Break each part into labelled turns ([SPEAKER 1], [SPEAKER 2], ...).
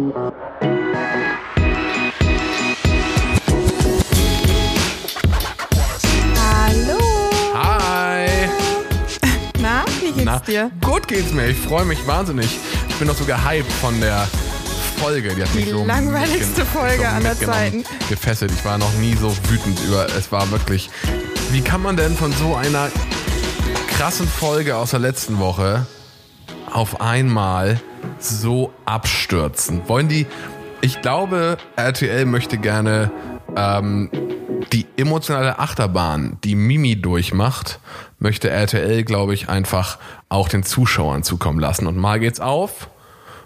[SPEAKER 1] Hallo.
[SPEAKER 2] Hi!
[SPEAKER 1] Na, wie geht's
[SPEAKER 2] Na,
[SPEAKER 1] dir?
[SPEAKER 2] gut geht's mir. Ich freue mich wahnsinnig. Ich bin noch so gehypt von der Folge. Die hat mich
[SPEAKER 1] Die
[SPEAKER 2] so
[SPEAKER 1] langweiligste Folge aller
[SPEAKER 2] mitgenommen, Gefesselt. Ich war noch nie so wütend über. Es war wirklich. Wie kann man denn von so einer krassen Folge aus der letzten Woche auf einmal so abstürzen? Wollen die. Ich glaube, RTL möchte gerne ähm, die emotionale Achterbahn, die Mimi durchmacht, möchte RTL, glaube ich, einfach auch den Zuschauern zukommen lassen. Und mal geht's auf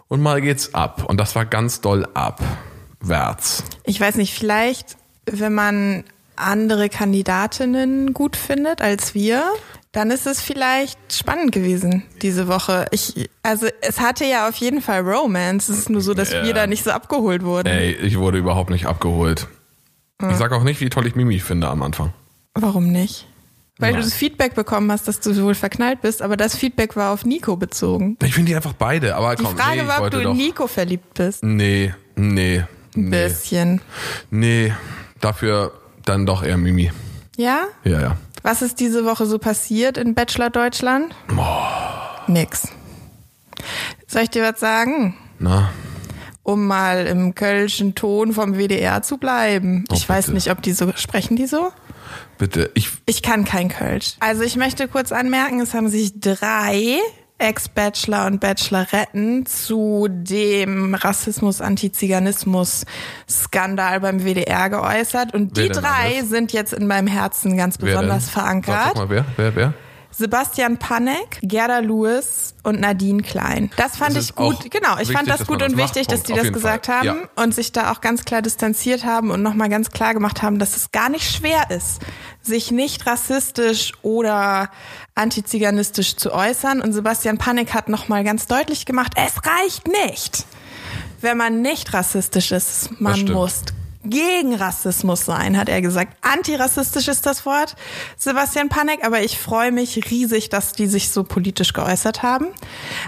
[SPEAKER 2] und mal geht's ab. Und das war ganz doll abwärts.
[SPEAKER 1] Ich weiß nicht, vielleicht, wenn man andere Kandidatinnen gut findet als wir, dann ist es vielleicht spannend gewesen diese Woche. Ich, also es hatte ja auf jeden Fall Romance. Es ist nur so, dass
[SPEAKER 2] Ja.
[SPEAKER 1] wir da nicht so abgeholt wurden.
[SPEAKER 2] Ey, ich wurde überhaupt nicht abgeholt. Ich sag auch nicht, wie toll ich Mimi finde am Anfang.
[SPEAKER 1] Warum nicht? Weil
[SPEAKER 2] Nein.
[SPEAKER 1] du das Feedback bekommen hast, dass du wohl verknallt bist, aber das Feedback war auf Nico bezogen.
[SPEAKER 2] Ich finde die einfach beide, aber
[SPEAKER 1] Die
[SPEAKER 2] komm,
[SPEAKER 1] Frage
[SPEAKER 2] nee,
[SPEAKER 1] war, ob du in. Nico verliebt bist.
[SPEAKER 2] Nee, nee,
[SPEAKER 1] Ein
[SPEAKER 2] nee.
[SPEAKER 1] bisschen.
[SPEAKER 2] Nee, dafür dann doch eher Mimi.
[SPEAKER 1] Ja?
[SPEAKER 2] Ja, ja.
[SPEAKER 1] Was ist diese Woche so passiert in Bachelor Deutschland? Nix. Soll ich dir was sagen?
[SPEAKER 2] Na,
[SPEAKER 1] Um mal im kölschen Ton vom WDR zu bleiben.
[SPEAKER 2] Oh,
[SPEAKER 1] ich weiß
[SPEAKER 2] bitte.
[SPEAKER 1] nicht, ob die so, sprechen die so?
[SPEAKER 2] bitte. Ich,
[SPEAKER 1] Ich kann kein Kölsch. Also ich möchte kurz anmerken, es haben sich drei Ex-Bachelor und Bacheloretten zu dem Rassismus-Antiziganismus-Skandal beim WDR geäußert. Und
[SPEAKER 2] Wer
[SPEAKER 1] die drei
[SPEAKER 2] alles?
[SPEAKER 1] sind jetzt in meinem Herzen ganz
[SPEAKER 2] wer
[SPEAKER 1] besonders
[SPEAKER 2] denn?
[SPEAKER 1] verankert.
[SPEAKER 2] Sag mal, wer, wer, wer?
[SPEAKER 1] Sebastian Panek, Gerda Lewis und Nadine Klein. Das fand
[SPEAKER 2] Das
[SPEAKER 1] ich gut. Genau, ich fand das gut und
[SPEAKER 2] das
[SPEAKER 1] wichtig,
[SPEAKER 2] macht.
[SPEAKER 1] dass die das gesagt
[SPEAKER 2] Fall.
[SPEAKER 1] haben
[SPEAKER 2] Ja.
[SPEAKER 1] und sich da auch ganz klar distanziert haben und nochmal ganz klar gemacht haben, dass es gar nicht schwer ist, sich nicht rassistisch oder antiziganistisch zu äußern. Und Sebastian Panek hat nochmal ganz deutlich gemacht, es reicht nicht, wenn man nicht rassistisch ist. Man muss gegen Rassismus sein, hat er gesagt. Antirassistisch ist das Wort, Sebastian Panek, aber ich freue mich riesig, dass die sich so politisch geäußert haben.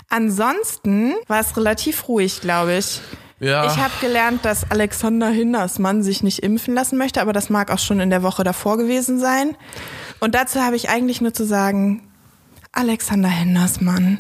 [SPEAKER 1] Ansonsten war es relativ ruhig, glaube ich.
[SPEAKER 2] Ja.
[SPEAKER 1] Ich habe gelernt, dass Alexander Hindersmann sich nicht impfen lassen möchte, aber das mag auch schon in der Woche davor gewesen sein. Und dazu habe ich eigentlich nur zu sagen, Alexander Hindersmann,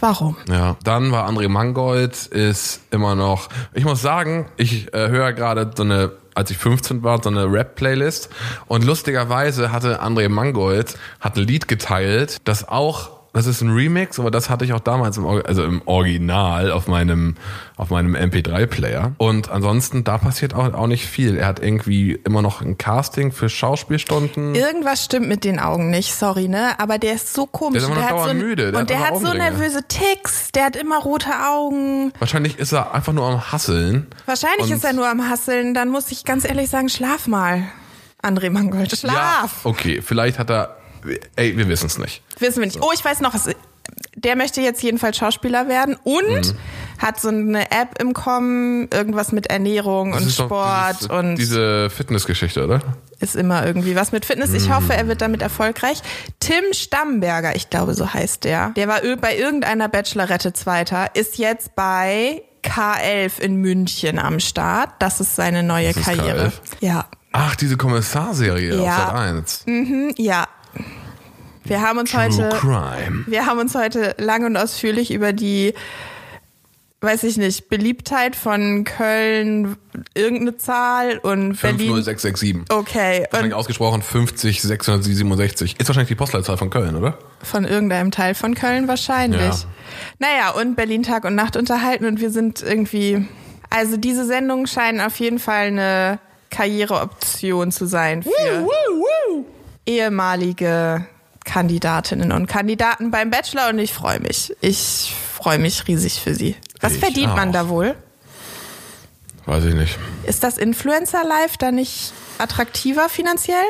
[SPEAKER 1] warum?
[SPEAKER 2] Ja, dann war André Mangold, ist immer noch, ich muss sagen, ich äh, höre gerade so eine, als ich 15 war, so eine Rap-Playlist und lustigerweise hatte André Mangold, hat ein Lied geteilt, das auch, das ist ein Remix, aber das hatte ich auch damals im, also im Original auf meinem, auf meinem MP3-Player und ansonsten, da passiert auch, auch nicht viel. Er hat irgendwie immer noch ein Casting für Schauspielstunden.
[SPEAKER 1] Irgendwas stimmt mit den Augen nicht, sorry, ne? Aber der ist so komisch.
[SPEAKER 2] Der ist immer noch
[SPEAKER 1] hat so ein-
[SPEAKER 2] müde, der
[SPEAKER 1] und
[SPEAKER 2] hat
[SPEAKER 1] der
[SPEAKER 2] immer
[SPEAKER 1] hat so nervöse Ticks. Der hat immer rote Augen.
[SPEAKER 2] Wahrscheinlich ist er einfach nur am Hasseln.
[SPEAKER 1] Wahrscheinlich ist er nur am Hasseln. Dann muss ich ganz ehrlich sagen, schlaf mal. André Mangold, schlaf.
[SPEAKER 2] Ja, okay, vielleicht hat er, ey, wir wissen es nicht.
[SPEAKER 1] Wissen wir nicht. Oh, ich weiß noch, was, der möchte jetzt jedenfalls Schauspieler werden und
[SPEAKER 2] Mhm.
[SPEAKER 1] hat so eine App im Kommen, irgendwas mit Ernährung
[SPEAKER 2] Das
[SPEAKER 1] und Sport
[SPEAKER 2] dieses,
[SPEAKER 1] und
[SPEAKER 2] diese Fitnessgeschichte, oder?
[SPEAKER 1] ist immer irgendwie was mit Fitness. Ich hoffe, er wird damit erfolgreich. Tim Stammberger, ich glaube, so heißt der. Der war bei irgendeiner Bachelorette Zweiter, ist jetzt bei K11 in München am Start. Das ist seine neue
[SPEAKER 2] ist
[SPEAKER 1] Karriere.
[SPEAKER 2] K11?
[SPEAKER 1] Ja.
[SPEAKER 2] Ach, diese Kommissarserie
[SPEAKER 1] Ja.
[SPEAKER 2] auf Sat 1.
[SPEAKER 1] Hm, Ja. Wir haben uns
[SPEAKER 2] True
[SPEAKER 1] heute
[SPEAKER 2] Crime.
[SPEAKER 1] Wir haben uns heute lang und ausführlich über die, weiß ich nicht, Beliebtheit von Köln, irgendeine Zahl und Berlin.
[SPEAKER 2] 50667.
[SPEAKER 1] Okay,
[SPEAKER 2] Wahrscheinlich ausgesprochen 50667. Ist wahrscheinlich die Postleitzahl von Köln, oder?
[SPEAKER 1] von irgendeinem Teil von Köln wahrscheinlich.
[SPEAKER 2] Ja.
[SPEAKER 1] Naja, und Berlin Tag und Nacht unterhalten und wir sind irgendwie, also diese Sendungen scheinen auf jeden Fall eine Karriereoption zu sein für ehemalige Kandidatinnen und Kandidaten beim Bachelor und ich freue mich. Ich freue mich riesig für sie. Was
[SPEAKER 2] Ich
[SPEAKER 1] verdient man
[SPEAKER 2] auch.
[SPEAKER 1] da wohl?
[SPEAKER 2] Weiß ich nicht.
[SPEAKER 1] Ist das Influencer Live da nicht attraktiver finanziell?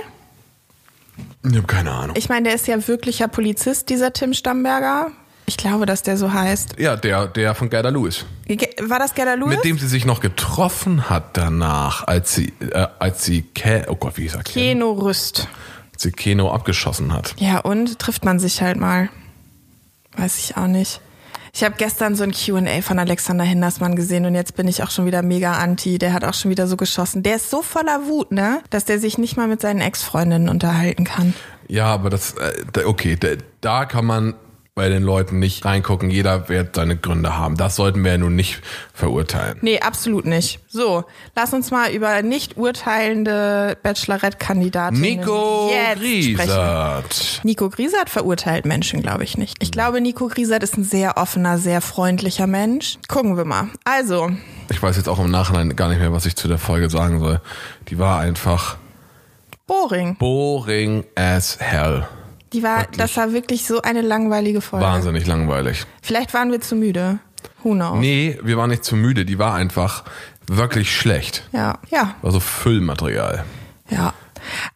[SPEAKER 2] Ich habe keine Ahnung.
[SPEAKER 1] Ich meine, der ist ja wirklicher Polizist, dieser Tim Stamberger. Ich glaube, dass der so heißt.
[SPEAKER 2] Ja, der, der von Gerda Lewis.
[SPEAKER 1] War das Gerda Lewis?
[SPEAKER 2] Mit dem sie sich noch getroffen hat danach, als sie, äh, als sie, Ke oh Gott, wie hieß er? Ken?
[SPEAKER 1] Keno Rüst.
[SPEAKER 2] Als sie Keno abgeschossen hat.
[SPEAKER 1] Ja, und trifft man sich halt mal. Weiß ich auch nicht. Ich habe gestern so ein Q&A von Alexander Hindersmann gesehen und jetzt bin ich auch schon wieder mega anti. Der hat auch schon wieder so geschossen. Der ist so voller Wut, ne, dass der sich nicht mal mit seinen Ex-Freundinnen unterhalten kann.
[SPEAKER 2] Ja, aber das, äh, okay, da kann man bei den Leuten nicht reingucken. Jeder wird seine Gründe haben. Das sollten wir ja nun nicht verurteilen.
[SPEAKER 1] Nee, absolut nicht. So, lass uns mal über nicht urteilende Bachelorette-Kandidatinnen
[SPEAKER 2] Nico
[SPEAKER 1] sprechen.
[SPEAKER 2] Griesert.
[SPEAKER 1] Nico Griesert verurteilt Menschen, glaube ich nicht. Ich glaube, Nico Griesert ist ein sehr offener, sehr freundlicher Mensch. Gucken wir mal. Also,
[SPEAKER 2] Ich weiß jetzt auch im Nachhinein gar nicht mehr, was ich zu der Folge sagen soll. Die war einfach
[SPEAKER 1] Boring.
[SPEAKER 2] boring as hell.
[SPEAKER 1] Die war,
[SPEAKER 2] Wirklich.
[SPEAKER 1] das war wirklich so eine langweilige Folge.
[SPEAKER 2] Wahnsinnig langweilig.
[SPEAKER 1] Vielleicht waren wir zu müde. Who knows?
[SPEAKER 2] Nee, wir waren nicht zu müde. Die war einfach wirklich schlecht.
[SPEAKER 1] Ja, ja,
[SPEAKER 2] War so Füllmaterial.
[SPEAKER 1] ja.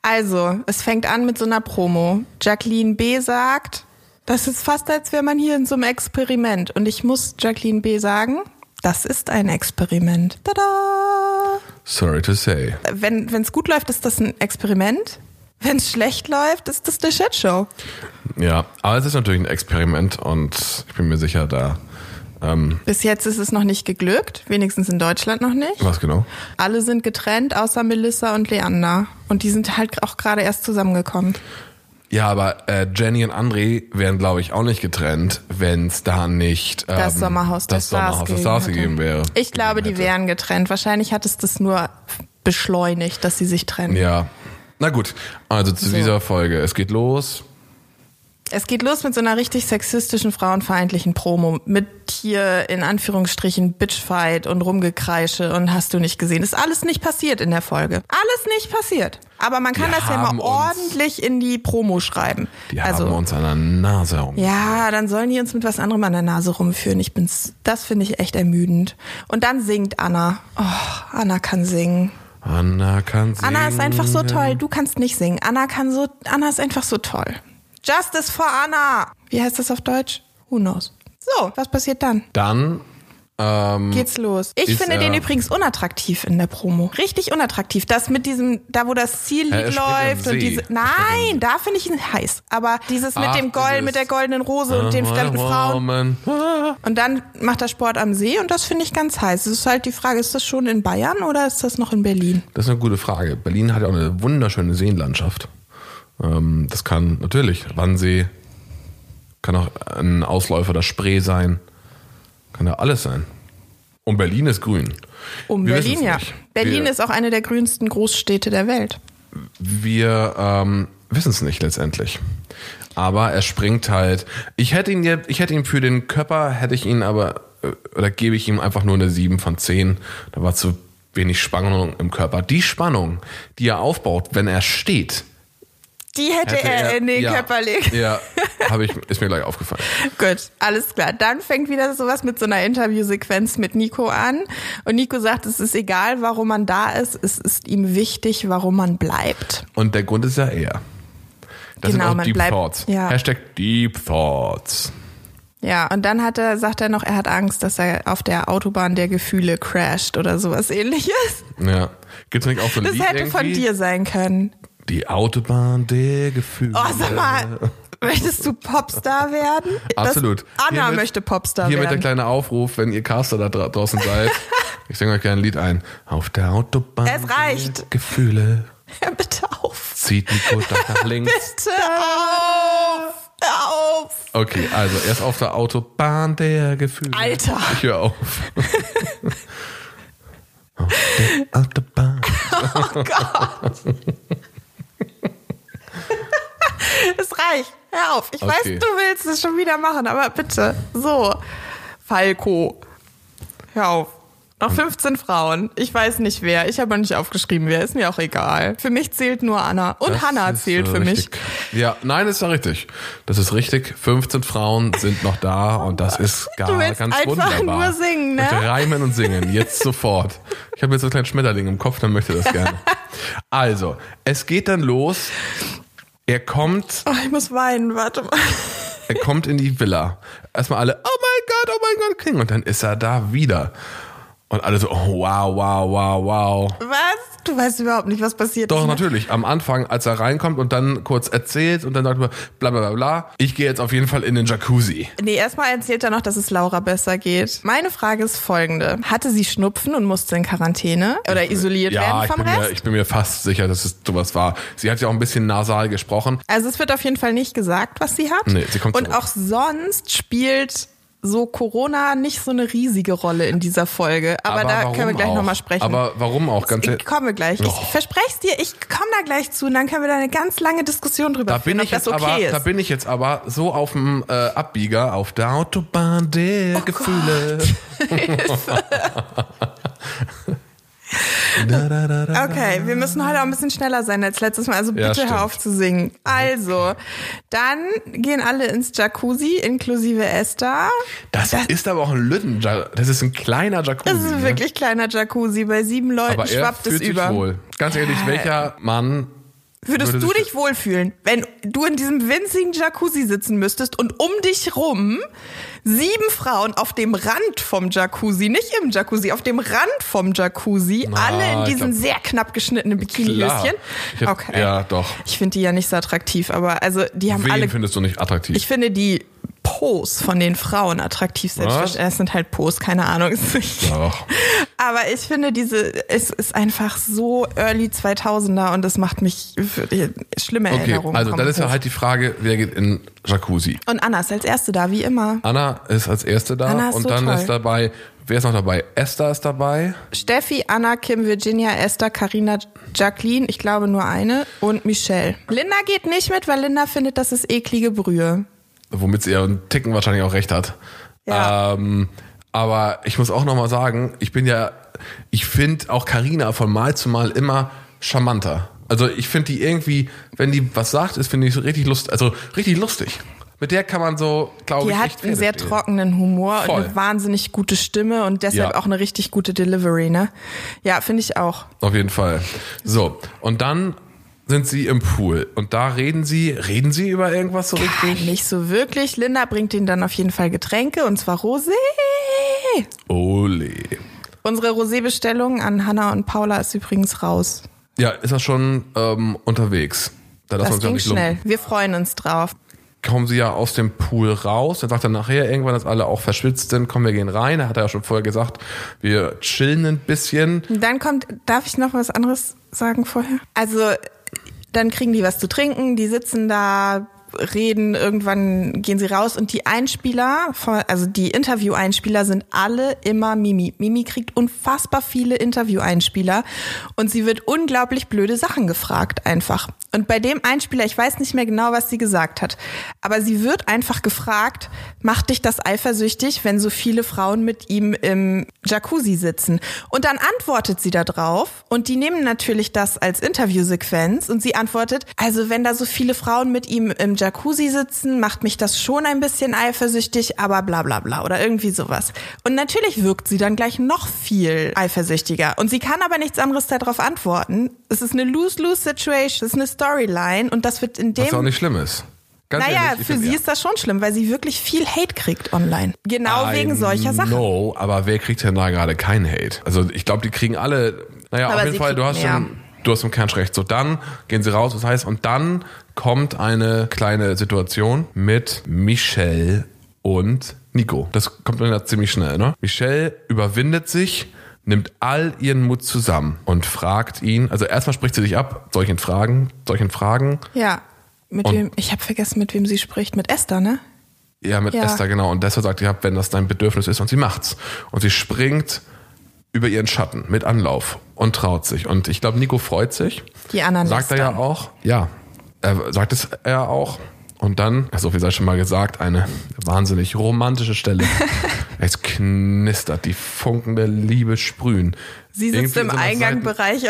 [SPEAKER 1] Also, es fängt an mit so einer Promo. Jacqueline B. sagt, das ist fast, als wäre man hier in so einem Experiment. Und ich muss Jacqueline B. sagen, das ist ein Experiment. Tada!
[SPEAKER 2] Sorry to say.
[SPEAKER 1] Wenn es gut läuft, ist das ein Experiment. Wenn es schlecht läuft, ist das eine Shitshow.
[SPEAKER 2] Ja, aber es ist natürlich ein Experiment und ich bin mir sicher, da. Ähm,
[SPEAKER 1] Bis jetzt ist es noch nicht geglückt, wenigstens in Deutschland noch nicht.
[SPEAKER 2] was genau?
[SPEAKER 1] Alle sind getrennt, außer Melissa und Leander. Und die sind halt auch gerade erst zusammengekommen.
[SPEAKER 2] Ja, aber äh, Jenny und André wären, glaube ich, auch nicht getrennt, wenn es da nicht ähm,
[SPEAKER 1] Das Sommerhaus
[SPEAKER 2] das
[SPEAKER 1] Stars,
[SPEAKER 2] Sommerhaus Stars
[SPEAKER 1] hätte.
[SPEAKER 2] gegeben wäre.
[SPEAKER 1] Ich glaube, die wären getrennt. Wahrscheinlich hat es das nur beschleunigt, dass sie sich trennen.
[SPEAKER 2] Ja. Na gut, also zu
[SPEAKER 1] So.
[SPEAKER 2] dieser Folge. Es geht los.
[SPEAKER 1] Es geht los mit so einer richtig sexistischen, frauenfeindlichen Promo. Mit hier in Anführungsstrichen Bitchfight und Rumgekreische und hast du nicht gesehen. Ist alles nicht passiert in der Folge. Alles nicht passiert. Aber man kann
[SPEAKER 2] Wir
[SPEAKER 1] das ja mal ordentlich in die Promo schreiben.
[SPEAKER 2] Die
[SPEAKER 1] also,
[SPEAKER 2] haben uns an der Nase herum.
[SPEAKER 1] Ja, dann sollen die uns mit was anderem an der Nase rumführen. Ich bin's, das finde ich echt ermüdend. Und dann singt Anna. Oh, Anna kann singen.
[SPEAKER 2] Anna kann singen.
[SPEAKER 1] Anna ist einfach so toll. Du kannst nicht singen. Anna kann so, Anna ist einfach so toll. Justice for Anna. Wie heißt das auf Deutsch? Who knows? So, was passiert dann?
[SPEAKER 2] Dann ähm,
[SPEAKER 1] Geht's los. Ich
[SPEAKER 2] Ist
[SPEAKER 1] finde den übrigens unattraktiv in der Promo. Richtig unattraktiv. Das mit diesem, da wo das Ziellied
[SPEAKER 2] spielt am
[SPEAKER 1] läuft und diese. Nein, da finde ich ihn heiß. Aber dieses mit
[SPEAKER 2] Ach,
[SPEAKER 1] dem Gold, mit der goldenen Rose und den fremden Frauen. Und dann macht er Sport am See und das finde ich ganz heiß. Es ist halt die Frage, ist das schon in Bayern oder ist das noch in Berlin?
[SPEAKER 2] Das ist eine gute Frage. Berlin hat ja auch eine wunderschöne Seenlandschaft. Ähm, das kann natürlich Wannsee, kann auch ein Ausläufer der Spree sein, kann ja alles sein. Und Berlin ist grün.
[SPEAKER 1] Um
[SPEAKER 2] Wir
[SPEAKER 1] Berlin, ja.
[SPEAKER 2] nicht.
[SPEAKER 1] Berlin
[SPEAKER 2] Wir-
[SPEAKER 1] ist auch eine der grünsten Großstädte der Welt.
[SPEAKER 2] Wir ähm, wissen es nicht letztendlich. Aber er springt halt. Ich hätte ihn jetzt, ich hätte ihn für den Körper, hätte ich ihn aber, äh, oder gebe ich ihm einfach nur eine 7 von 10. Da war zu wenig Spannung im Körper. Die Spannung, die er aufbaut, wenn er steht,
[SPEAKER 1] Die hätte,
[SPEAKER 2] hätte
[SPEAKER 1] er, in den
[SPEAKER 2] ja,
[SPEAKER 1] Körper legen.
[SPEAKER 2] Ja, habe ich, ist mir gleich aufgefallen.
[SPEAKER 1] Gut, alles klar. Dann fängt wieder sowas mit so einer Interviewsequenz mit Nico an. Und Nico sagt, es ist egal, warum man da ist. Es ist ihm wichtig, warum man bleibt.
[SPEAKER 2] Und der Grund ist ja er. Das
[SPEAKER 1] Genau,
[SPEAKER 2] sind auch
[SPEAKER 1] man
[SPEAKER 2] Deep
[SPEAKER 1] bleibt-
[SPEAKER 2] Thoughts.
[SPEAKER 1] ja.
[SPEAKER 2] Hashtag Deep Thoughts.
[SPEAKER 1] Ja, und dann hat er, sagt er noch, er hat Angst, dass er auf der Autobahn der Gefühle crasht oder sowas ähnliches.
[SPEAKER 2] Ja. Gibt's nicht auch so ein
[SPEAKER 1] Das
[SPEAKER 2] Lied
[SPEAKER 1] hätte von
[SPEAKER 2] irgendwie?
[SPEAKER 1] dir sein können.
[SPEAKER 2] Die Autobahn der Gefühle.
[SPEAKER 1] Oh, sag mal, möchtest du Popstar werden?
[SPEAKER 2] Absolut.
[SPEAKER 1] Das, Anna
[SPEAKER 2] Hiermit-
[SPEAKER 1] möchte Popstar
[SPEAKER 2] Hier mit der
[SPEAKER 1] werden.
[SPEAKER 2] kleine Aufruf, wenn ihr Caster da dra draußen seid. ich singe euch gerne ein Lied ein. Auf der Autobahn.
[SPEAKER 1] Es reicht.
[SPEAKER 2] der Gefühle.
[SPEAKER 1] Hör bitte auf.
[SPEAKER 2] Zieht Nico nach links.
[SPEAKER 1] Bitte auf. Hör auf.
[SPEAKER 2] Okay, also erst auf der Autobahn der Gefühle.
[SPEAKER 1] Alter.
[SPEAKER 2] Ich höre auf. auf der Autobahn.
[SPEAKER 1] Oh Gott. es reicht. Hör auf. Ich weiß,
[SPEAKER 2] Okay.
[SPEAKER 1] du willst es schon wieder machen, aber bitte. So. Falco. Hör auf. Noch 15 Frauen. Ich weiß nicht wer. Ich habe nicht aufgeschrieben, wer. Ist mir auch egal. Für mich zählt nur Anna. Und
[SPEAKER 2] Das
[SPEAKER 1] Hannah zählt
[SPEAKER 2] äh,
[SPEAKER 1] für
[SPEAKER 2] richtig. Ja, nein, ist ja richtig. Das ist richtig. 15 Frauen sind noch da und das ist gar
[SPEAKER 1] Du willst
[SPEAKER 2] ganz
[SPEAKER 1] einfach
[SPEAKER 2] wunderbar.
[SPEAKER 1] nur singen, ne?
[SPEAKER 2] Möchte reimen und singen, jetzt sofort. Ich habe jetzt so einen kleinen Schmetterling im Kopf, dann möchte das gerne. Also, es geht dann los. Er kommt.
[SPEAKER 1] Oh, ich muss weinen. Warte mal.
[SPEAKER 2] er kommt in die Villa. Erstmal alle, oh mein Gott, oh mein Gott, King. Und dann ist er da wieder. Und alle so, oh, wow, wow, wow, wow.
[SPEAKER 1] Was? Du weißt überhaupt nicht, was passiert
[SPEAKER 2] Doch,
[SPEAKER 1] ist. ne?
[SPEAKER 2] natürlich. Am Anfang, als er reinkommt und dann kurz erzählt und dann sagt er, bla bla bla bla, ich gehe jetzt auf jeden Fall in den Jacuzzi.
[SPEAKER 1] Nee, erstmal erzählt er noch, dass es Laura besser geht. Meine Frage ist folgende. Hatte sie Schnupfen und musste in Quarantäne oder isoliert
[SPEAKER 2] Ja,
[SPEAKER 1] werden
[SPEAKER 2] ich
[SPEAKER 1] vom
[SPEAKER 2] bin,
[SPEAKER 1] Rest?
[SPEAKER 2] mir, ich bin mir fast sicher, dass es sowas war. Sie hat ja auch ein bisschen nasal gesprochen.
[SPEAKER 1] Also es wird auf jeden Fall nicht gesagt, was sie hat.
[SPEAKER 2] Nee, sie kommt
[SPEAKER 1] Und
[SPEAKER 2] zurück.
[SPEAKER 1] auch sonst spielt so Corona nicht so eine riesige Rolle in dieser Folge. Aber, da
[SPEAKER 2] warum
[SPEAKER 1] können wir gleich nochmal sprechen.
[SPEAKER 2] Aber warum auch? Ganz
[SPEAKER 1] Ich kommen wir gleich. Ich
[SPEAKER 2] Oh.
[SPEAKER 1] verspreche es dir, ich komme da gleich zu und dann können wir da eine ganz lange Diskussion drüber
[SPEAKER 2] Da
[SPEAKER 1] führen,
[SPEAKER 2] bin, ich
[SPEAKER 1] ob das
[SPEAKER 2] jetzt
[SPEAKER 1] okay
[SPEAKER 2] aber,
[SPEAKER 1] ist.
[SPEAKER 2] da bin ich jetzt aber so auf dem äh, Abbieger, auf der Autobahn der
[SPEAKER 1] Oh
[SPEAKER 2] Gefühle.
[SPEAKER 1] Okay, wir müssen heute auch ein bisschen schneller sein als letztes Mal. Also
[SPEAKER 2] Ja,
[SPEAKER 1] bitte
[SPEAKER 2] stimmt.
[SPEAKER 1] hör auf zu singen. Also, dann gehen alle ins Jacuzzi, inklusive Esther.
[SPEAKER 2] Das, ist aber auch ein Lütten. Das ist ein kleiner Jacuzzi.
[SPEAKER 1] Das ist ein
[SPEAKER 2] ne?
[SPEAKER 1] wirklich kleiner Jacuzzi. Bei sieben Leuten
[SPEAKER 2] Aber er
[SPEAKER 1] schwappt es über.
[SPEAKER 2] wohl. Ganz ehrlich, welcher Mann
[SPEAKER 1] Würdest
[SPEAKER 2] würde
[SPEAKER 1] du dich wohlfühlen, wenn du in diesem winzigen Jacuzzi sitzen müsstest und um dich rum sieben Frauen auf dem Rand vom Jacuzzi, nicht im Jacuzzi, auf dem Rand vom Jacuzzi,
[SPEAKER 2] Na,
[SPEAKER 1] alle in diesen
[SPEAKER 2] glaub-
[SPEAKER 1] sehr knapp geschnittenen Bikinihöschen? Okay.
[SPEAKER 2] Ja, doch.
[SPEAKER 1] Ich finde die ja nicht so attraktiv, aber also die haben
[SPEAKER 2] Wen
[SPEAKER 1] alle.
[SPEAKER 2] findest du nicht attraktiv?
[SPEAKER 1] Ich finde die Pose von den Frauen attraktiv. Selbstverständlich. Es sind halt Pose, keine Ahnung.
[SPEAKER 2] Doch.
[SPEAKER 1] Aber ich finde diese, es ist einfach so early 2000er und das macht mich für schlimme
[SPEAKER 2] Okay,
[SPEAKER 1] Erinnerungen.
[SPEAKER 2] also dann ist ja halt die Frage, wer geht in Jacuzzi?
[SPEAKER 1] Und Anna ist als Erste da, wie immer.
[SPEAKER 2] Anna ist als Erste da
[SPEAKER 1] Anna ist
[SPEAKER 2] und
[SPEAKER 1] so
[SPEAKER 2] dann
[SPEAKER 1] toll.
[SPEAKER 2] ist dabei, wer ist noch dabei? Esther ist dabei.
[SPEAKER 1] Steffi, Anna, Kim, Virginia, Esther, Karina, Jacqueline, ich glaube nur eine und Michelle. Linda geht nicht mit, weil Linda findet, das ist eklige Brühe.
[SPEAKER 2] Womit sie ihren Ticken wahrscheinlich auch recht hat.
[SPEAKER 1] Ja.
[SPEAKER 2] Ähm, aber ich muss auch nochmal sagen, ich bin ja, ich finde auch Karina von Mal zu Mal immer charmanter. Also ich finde die irgendwie, wenn die was sagt, ist finde ich so richtig lust, also richtig lustig. Mit der kann man so, glaube
[SPEAKER 1] Die
[SPEAKER 2] ich,
[SPEAKER 1] hat
[SPEAKER 2] echt
[SPEAKER 1] einen sehr trockenen Humor
[SPEAKER 2] Voll.
[SPEAKER 1] und eine wahnsinnig gute Stimme und deshalb
[SPEAKER 2] Ja.
[SPEAKER 1] auch eine richtig gute Delivery, ne? Ja, finde ich auch.
[SPEAKER 2] Auf jeden Fall. So, und dann sind sie im Pool und da reden sie, reden sie über irgendwas so richtig?
[SPEAKER 1] Nicht so wirklich. Linda bringt ihnen dann auf jeden Fall Getränke und zwar Rosé.
[SPEAKER 2] Ole.
[SPEAKER 1] Unsere Rosé-Bestellung an Hannah und Paula ist übrigens raus.
[SPEAKER 2] Ja, ist das schon ähm, unterwegs? Da
[SPEAKER 1] Das
[SPEAKER 2] uns ja
[SPEAKER 1] ging
[SPEAKER 2] nicht lumpen.
[SPEAKER 1] schnell. Wir freuen uns drauf.
[SPEAKER 2] kommen sie ja aus dem Pool raus. Dann sagt er nachher irgendwann, dass alle auch verschwitzt sind, komm, wir gehen rein. Er hat ja schon vorher gesagt, wir chillen ein bisschen.
[SPEAKER 1] Dann kommt, darf ich noch was anderes sagen vorher? Also, dann kriegen die was zu trinken, die sitzen da, reden, irgendwann gehen sie raus und die Einspieler, also die Interview-Einspieler sind alle immer Mimi. Mimi kriegt unfassbar viele Interview-Einspieler und sie wird unglaublich blöde Sachen gefragt einfach. Und bei dem Einspieler, ich weiß nicht mehr genau, was sie gesagt hat, aber sie wird einfach gefragt, macht dich das eifersüchtig, wenn so viele Frauen mit ihm im Jacuzzi sitzen? Und dann antwortet sie da drauf und die nehmen natürlich das als Interviewsequenz und sie antwortet, also wenn da so viele Frauen mit ihm im Jacuzzi sitzen, macht mich das schon ein bisschen eifersüchtig, aber bla bla bla oder irgendwie sowas. Und natürlich wirkt sie dann gleich noch viel eifersüchtiger. Und sie kann aber nichts anderes darauf antworten. Es ist eine Lose-Lose-Situation, es ist eine Storyline und das wird in dem...
[SPEAKER 2] Was auch nicht schlimm ist. Ganz
[SPEAKER 1] Naja,
[SPEAKER 2] ehrlich, ich
[SPEAKER 1] für sie
[SPEAKER 2] ja.
[SPEAKER 1] ist das schon schlimm, weil sie wirklich viel Hate kriegt online. Genau
[SPEAKER 2] I
[SPEAKER 1] wegen solcher Sachen.
[SPEAKER 2] know, aber wer kriegt denn da gerade keinen Hate? Also ich glaube, die kriegen alle. Naja,
[SPEAKER 1] Aber
[SPEAKER 2] auf jeden Fall, du hast
[SPEAKER 1] mehr.
[SPEAKER 2] schon, du hast im Kern recht. So, dann gehen sie raus, was heißt, und dann kommt eine kleine Situation mit Michelle und Nico. Das kommt dann ja ziemlich schnell, ne? Michelle überwindet sich, nimmt all ihren Mut zusammen und fragt ihn, also erstmal spricht sie sich ab, solchen Fragen, solchen Fragen.
[SPEAKER 1] Ja. Mit
[SPEAKER 2] Und-
[SPEAKER 1] wem, ich habe vergessen, mit wem sie spricht. Mit Esther, ne?
[SPEAKER 2] Ja, mit
[SPEAKER 1] Ja.
[SPEAKER 2] Esther, genau. Und deshalb sagt ihr, wenn das dein Bedürfnis ist, und sie macht's. Und sie springt über ihren Schatten mit Anlauf und traut sich. Und ich glaube, Nico freut sich.
[SPEAKER 1] Die anderen
[SPEAKER 2] Sagt er ja auch. Ja, er sagt es er auch. Und dann, so viel sei schon mal gesagt, eine wahnsinnig romantische Stelle. es knistert, die Funken der Liebe sprühen.
[SPEAKER 1] Sie sitzt
[SPEAKER 2] Irgendwie
[SPEAKER 1] im
[SPEAKER 2] so Seiten-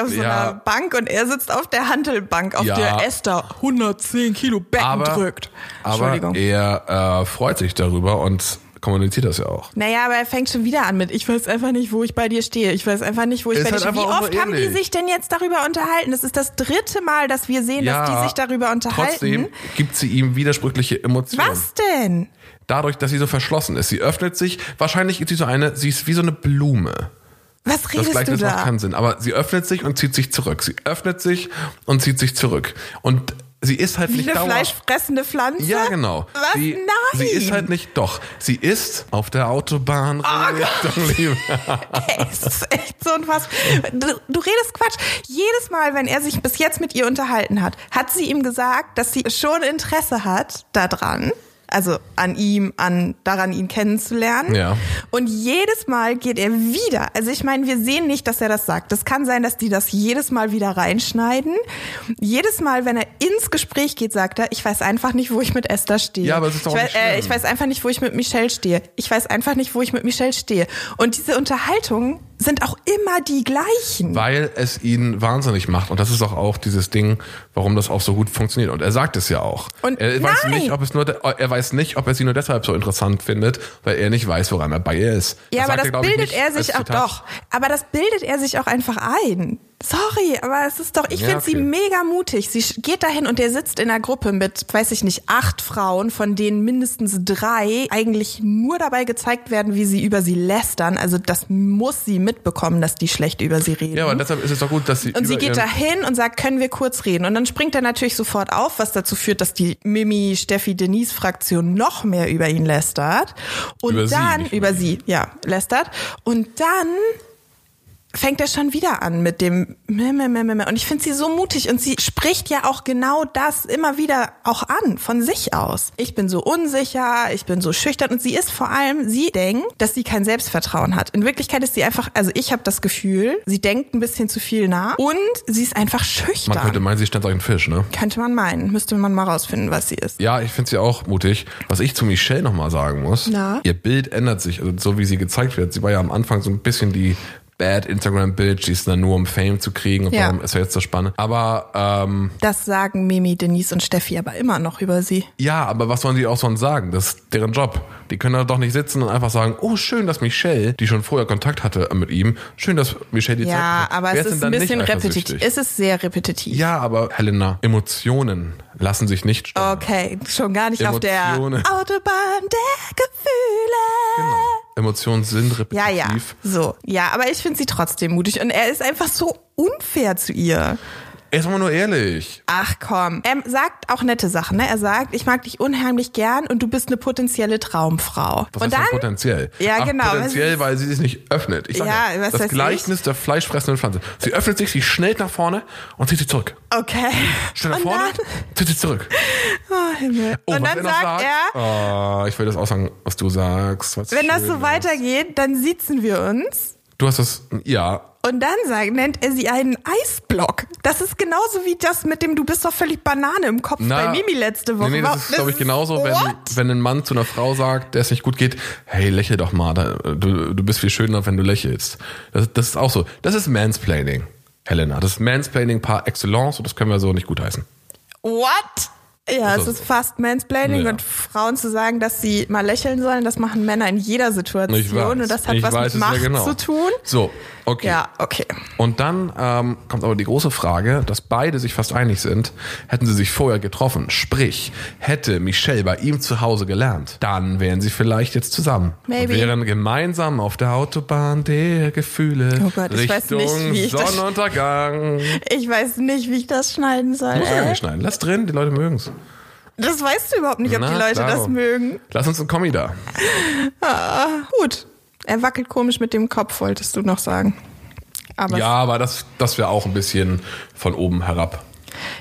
[SPEAKER 1] auf so
[SPEAKER 2] Ja.
[SPEAKER 1] einer Bank und er sitzt auf der Handelbank, auf
[SPEAKER 2] Ja.
[SPEAKER 1] der Esther 110 Kilo Becken
[SPEAKER 2] aber,
[SPEAKER 1] drückt.
[SPEAKER 2] aber
[SPEAKER 1] Entschuldigung.
[SPEAKER 2] er äh, freut sich darüber und kommuniziert das ja auch.
[SPEAKER 1] Naja, aber er fängt schon wieder an mit, ich weiß einfach nicht, wo ich bei dir stehe. Ich weiß einfach nicht, wo ich
[SPEAKER 2] Ist
[SPEAKER 1] bei dir
[SPEAKER 2] halt
[SPEAKER 1] stehe. Wie oft haben die sich denn jetzt darüber unterhalten? Das ist das dritte Mal, dass wir sehen, dass die sich darüber unterhalten.
[SPEAKER 2] Trotzdem gibt sie ihm widersprüchliche Emotionen.
[SPEAKER 1] Was denn?
[SPEAKER 2] Dadurch, dass sie so verschlossen ist. Sie öffnet sich, wahrscheinlich ist sie so eine, sie ist wie so eine Blume.
[SPEAKER 1] Was
[SPEAKER 2] Das
[SPEAKER 1] redest du
[SPEAKER 2] Gleichnis macht
[SPEAKER 1] da?
[SPEAKER 2] keinen Sinn. Aber sie öffnet sich und zieht sich zurück. Sie öffnet sich und zieht sich zurück. Und sie ist halt
[SPEAKER 1] Wie
[SPEAKER 2] nicht
[SPEAKER 1] eine
[SPEAKER 2] dauer...
[SPEAKER 1] fleischfressende Pflanze?
[SPEAKER 2] Ja, genau.
[SPEAKER 1] Was?
[SPEAKER 2] Sie,
[SPEAKER 1] Nein!
[SPEAKER 2] Sie ist halt nicht, doch. Sie ist auf der Autobahn
[SPEAKER 1] Oh
[SPEAKER 2] Richtung Liebe.
[SPEAKER 1] Ey, es ist echt so unfassbar. Du, du redest Quatsch. Jedes Mal, wenn er sich bis jetzt mit ihr unterhalten hat, hat sie ihm gesagt, dass sie schon Interesse hat daran. Also an ihm, an daran ihn kennenzulernen.
[SPEAKER 2] Ja.
[SPEAKER 1] Und jedes Mal geht er wieder. Also ich meine, wir sehen nicht, dass er das sagt. Das kann sein, dass die das jedes Mal wieder reinschneiden. Jedes Mal, wenn er ins Gespräch geht, sagt er, ich weiß einfach nicht, wo ich mit Esther stehe.
[SPEAKER 2] Ja, aber es ist doch
[SPEAKER 1] ich, weiß, äh, ich weiß einfach nicht, wo ich mit Michelle stehe. Ich weiß einfach nicht, wo ich mit Michelle stehe. Und diese Unterhaltungen sind auch immer die gleichen.
[SPEAKER 2] Weil es ihn wahnsinnig macht. Und das ist auch, auch dieses Ding, warum das auch so gut funktioniert. Und er sagt es ja auch.
[SPEAKER 1] Und
[SPEAKER 2] er weiß
[SPEAKER 1] nein!
[SPEAKER 2] nicht, ob es nur, er weiß nicht, ob er sie nur deshalb so interessant findet, weil er nicht weiß, woran er bei ihr ist.
[SPEAKER 1] Ja, aber das
[SPEAKER 2] glaub ich,
[SPEAKER 1] bildet
[SPEAKER 2] nicht
[SPEAKER 1] er sich auch doch. Aber das bildet er sich auch einfach ein. Sorry, aber es ist doch, ich
[SPEAKER 2] Ja,
[SPEAKER 1] finde sie
[SPEAKER 2] okay.
[SPEAKER 1] mega mutig. Sie geht dahin und der sitzt in einer Gruppe mit, weiß ich nicht, acht Frauen, von denen mindestens drei eigentlich nur dabei gezeigt werden, wie sie über sie lästern. Also das muss sie mitbekommen, dass die schlecht über sie reden.
[SPEAKER 2] Ja, aber deshalb ist es doch gut, dass sie
[SPEAKER 1] Und sie geht dahin und sagt, können wir kurz reden? Und dann springt er natürlich sofort auf, was dazu führt, dass die Mimi, Steffi, Denise Fraktion noch mehr über ihn lästert. Und
[SPEAKER 2] Über sie,
[SPEAKER 1] dann,
[SPEAKER 2] nicht
[SPEAKER 1] über
[SPEAKER 2] über
[SPEAKER 1] sie, ja, lästert. Und dann fängt er schon wieder an mit dem und ich finde sie so mutig und sie spricht ja auch genau das immer wieder auch an von sich aus. Ich bin so unsicher, ich bin so schüchtern und sie ist vor allem, sie denkt, dass sie kein Selbstvertrauen hat. In Wirklichkeit ist sie einfach, also ich habe das Gefühl, sie denkt ein bisschen zu viel nach und sie ist einfach schüchtern.
[SPEAKER 2] Man könnte meinen, sie stand ein Fisch, ne?
[SPEAKER 1] Könnte man meinen, müsste man mal rausfinden, was sie ist.
[SPEAKER 2] Ja, ich finde sie auch mutig. Was ich zu Michelle nochmal sagen muss,
[SPEAKER 1] Na?
[SPEAKER 2] ihr Bild ändert sich, also so wie sie gezeigt wird. Sie war ja am Anfang so ein bisschen die Bad Instagram-Bild, die ist dann nur um Fame zu kriegen und
[SPEAKER 1] Ja.
[SPEAKER 2] warum ist ja jetzt so spannend. Aber ähm,
[SPEAKER 1] Das sagen Mimi, Denise und Steffi aber immer noch über sie.
[SPEAKER 2] ja, aber was sollen die auch sonst sagen? Das ist deren Job. Die können da doch nicht sitzen und einfach sagen, oh schön, dass Michelle, die schon vorher Kontakt hatte mit ihm, schön, dass Michelle die
[SPEAKER 1] Ja,
[SPEAKER 2] Zeit hat.
[SPEAKER 1] aber
[SPEAKER 2] Wer
[SPEAKER 1] es ist ein bisschen repetitiv. Es ist sehr repetitiv.
[SPEAKER 2] Ja, aber Helena, Emotionen lassen sich nicht steuern.
[SPEAKER 1] Okay, schon gar nicht auf der
[SPEAKER 2] Emotionen.
[SPEAKER 1] Autobahn der Gefühle.
[SPEAKER 2] Genau. Emotionen sind
[SPEAKER 1] Ja,
[SPEAKER 2] repetitiv.
[SPEAKER 1] ja, so. Ja, aber ich finde sie trotzdem mutig und er ist einfach so unfair zu ihr.
[SPEAKER 2] Ey, sag mal nur ehrlich.
[SPEAKER 1] Ach komm. Er sagt auch nette Sachen, ne? Er sagt, ich mag dich unheimlich gern und du bist eine potenzielle Traumfrau.
[SPEAKER 2] Was
[SPEAKER 1] und
[SPEAKER 2] heißt denn
[SPEAKER 1] dann
[SPEAKER 2] potenziell?
[SPEAKER 1] Ja,
[SPEAKER 2] Ach,
[SPEAKER 1] genau.
[SPEAKER 2] Potenziell, weil sie sich nicht öffnet. Ich sag
[SPEAKER 1] Ja,
[SPEAKER 2] ja,
[SPEAKER 1] was
[SPEAKER 2] das Gleichnis der fleischfressenden Pflanze. Sie öffnet sich, sie schnellt nach vorne und zieht sich zurück.
[SPEAKER 1] Okay.
[SPEAKER 2] Schnell nach vorne,
[SPEAKER 1] Dann,
[SPEAKER 2] zieht sich zurück.
[SPEAKER 1] oh, Himmel.
[SPEAKER 2] Oh,
[SPEAKER 1] und dann
[SPEAKER 2] er noch
[SPEAKER 1] sagt er,
[SPEAKER 2] Oh, ich will das auch sagen, was du sagst. was
[SPEAKER 1] wenn das so weitergeht, dann sitzen wir uns.
[SPEAKER 2] Du hast das, ja.
[SPEAKER 1] Und dann sagt, nennt er sie einen Eisblock. Das ist genauso wie das mit dem Du bist doch völlig Banane im Kopf
[SPEAKER 2] Na,
[SPEAKER 1] bei Mimi letzte Woche.
[SPEAKER 2] Nee, nee, das ist, glaube ich, genauso, wenn,
[SPEAKER 1] What?
[SPEAKER 2] wenn ein Mann zu einer Frau sagt, der es nicht gut geht, hey, lächel doch mal, du, du bist viel schöner, wenn du lächelst. Das, das ist auch so. Das ist Mansplaining, Helena. Das ist Mansplaining par excellence und das können wir so nicht gutheißen.
[SPEAKER 1] What? Ja, es
[SPEAKER 2] das
[SPEAKER 1] ist fast Mansplaining
[SPEAKER 2] Ja.
[SPEAKER 1] und Frauen zu sagen, dass sie mal lächeln sollen, das machen Männer in jeder Situation
[SPEAKER 2] weiß.
[SPEAKER 1] und das hat was
[SPEAKER 2] weiß
[SPEAKER 1] mit
[SPEAKER 2] es
[SPEAKER 1] Macht
[SPEAKER 2] ja genau.
[SPEAKER 1] zu tun.
[SPEAKER 2] So, okay.
[SPEAKER 1] Ja, okay.
[SPEAKER 2] Und dann ähm, kommt aber die große Frage, dass beide sich fast einig sind, hätten sie sich vorher getroffen, sprich, hätte Michelle bei ihm zu Hause gelernt, dann wären sie vielleicht jetzt zusammen.
[SPEAKER 1] Maybe.
[SPEAKER 2] Und wären gemeinsam auf der Autobahn der Gefühle
[SPEAKER 1] Oh Gott, ich weiß
[SPEAKER 2] Richtung
[SPEAKER 1] nicht, wie ich das-
[SPEAKER 2] Sonnenuntergang.
[SPEAKER 1] Ich weiß nicht, wie ich das schneiden soll.
[SPEAKER 2] Muss ja nicht schneiden. Lass drin, die Leute mögen's.
[SPEAKER 1] Das weißt du überhaupt nicht, ob
[SPEAKER 2] Na,
[SPEAKER 1] die Leute
[SPEAKER 2] klaro.
[SPEAKER 1] das mögen.
[SPEAKER 2] Lass uns ein Kommi da.
[SPEAKER 1] Gut. Er wackelt komisch mit dem Kopf, wolltest du noch sagen. Aber
[SPEAKER 2] Ja, aber das, das wäre auch ein bisschen von oben herab.